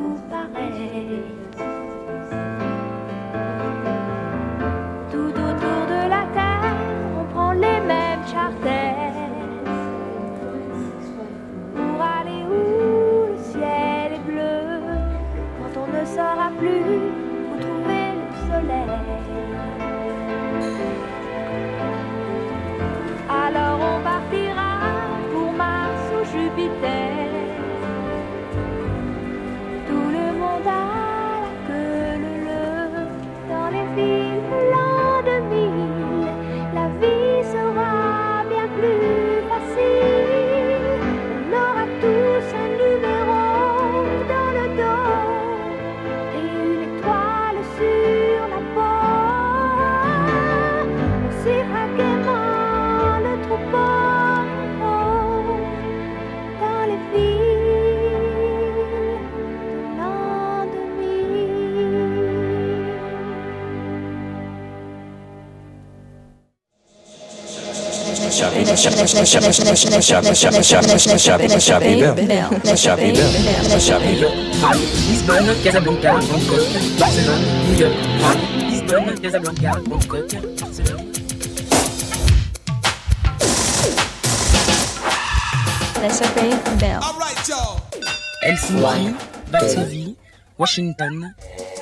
Helsinki, Varsovie, Washington,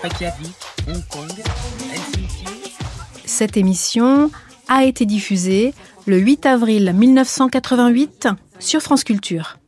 Reykjavik, Hong Kong. Cette émission a été diffusée le 8 avril 1988 sur France Culture.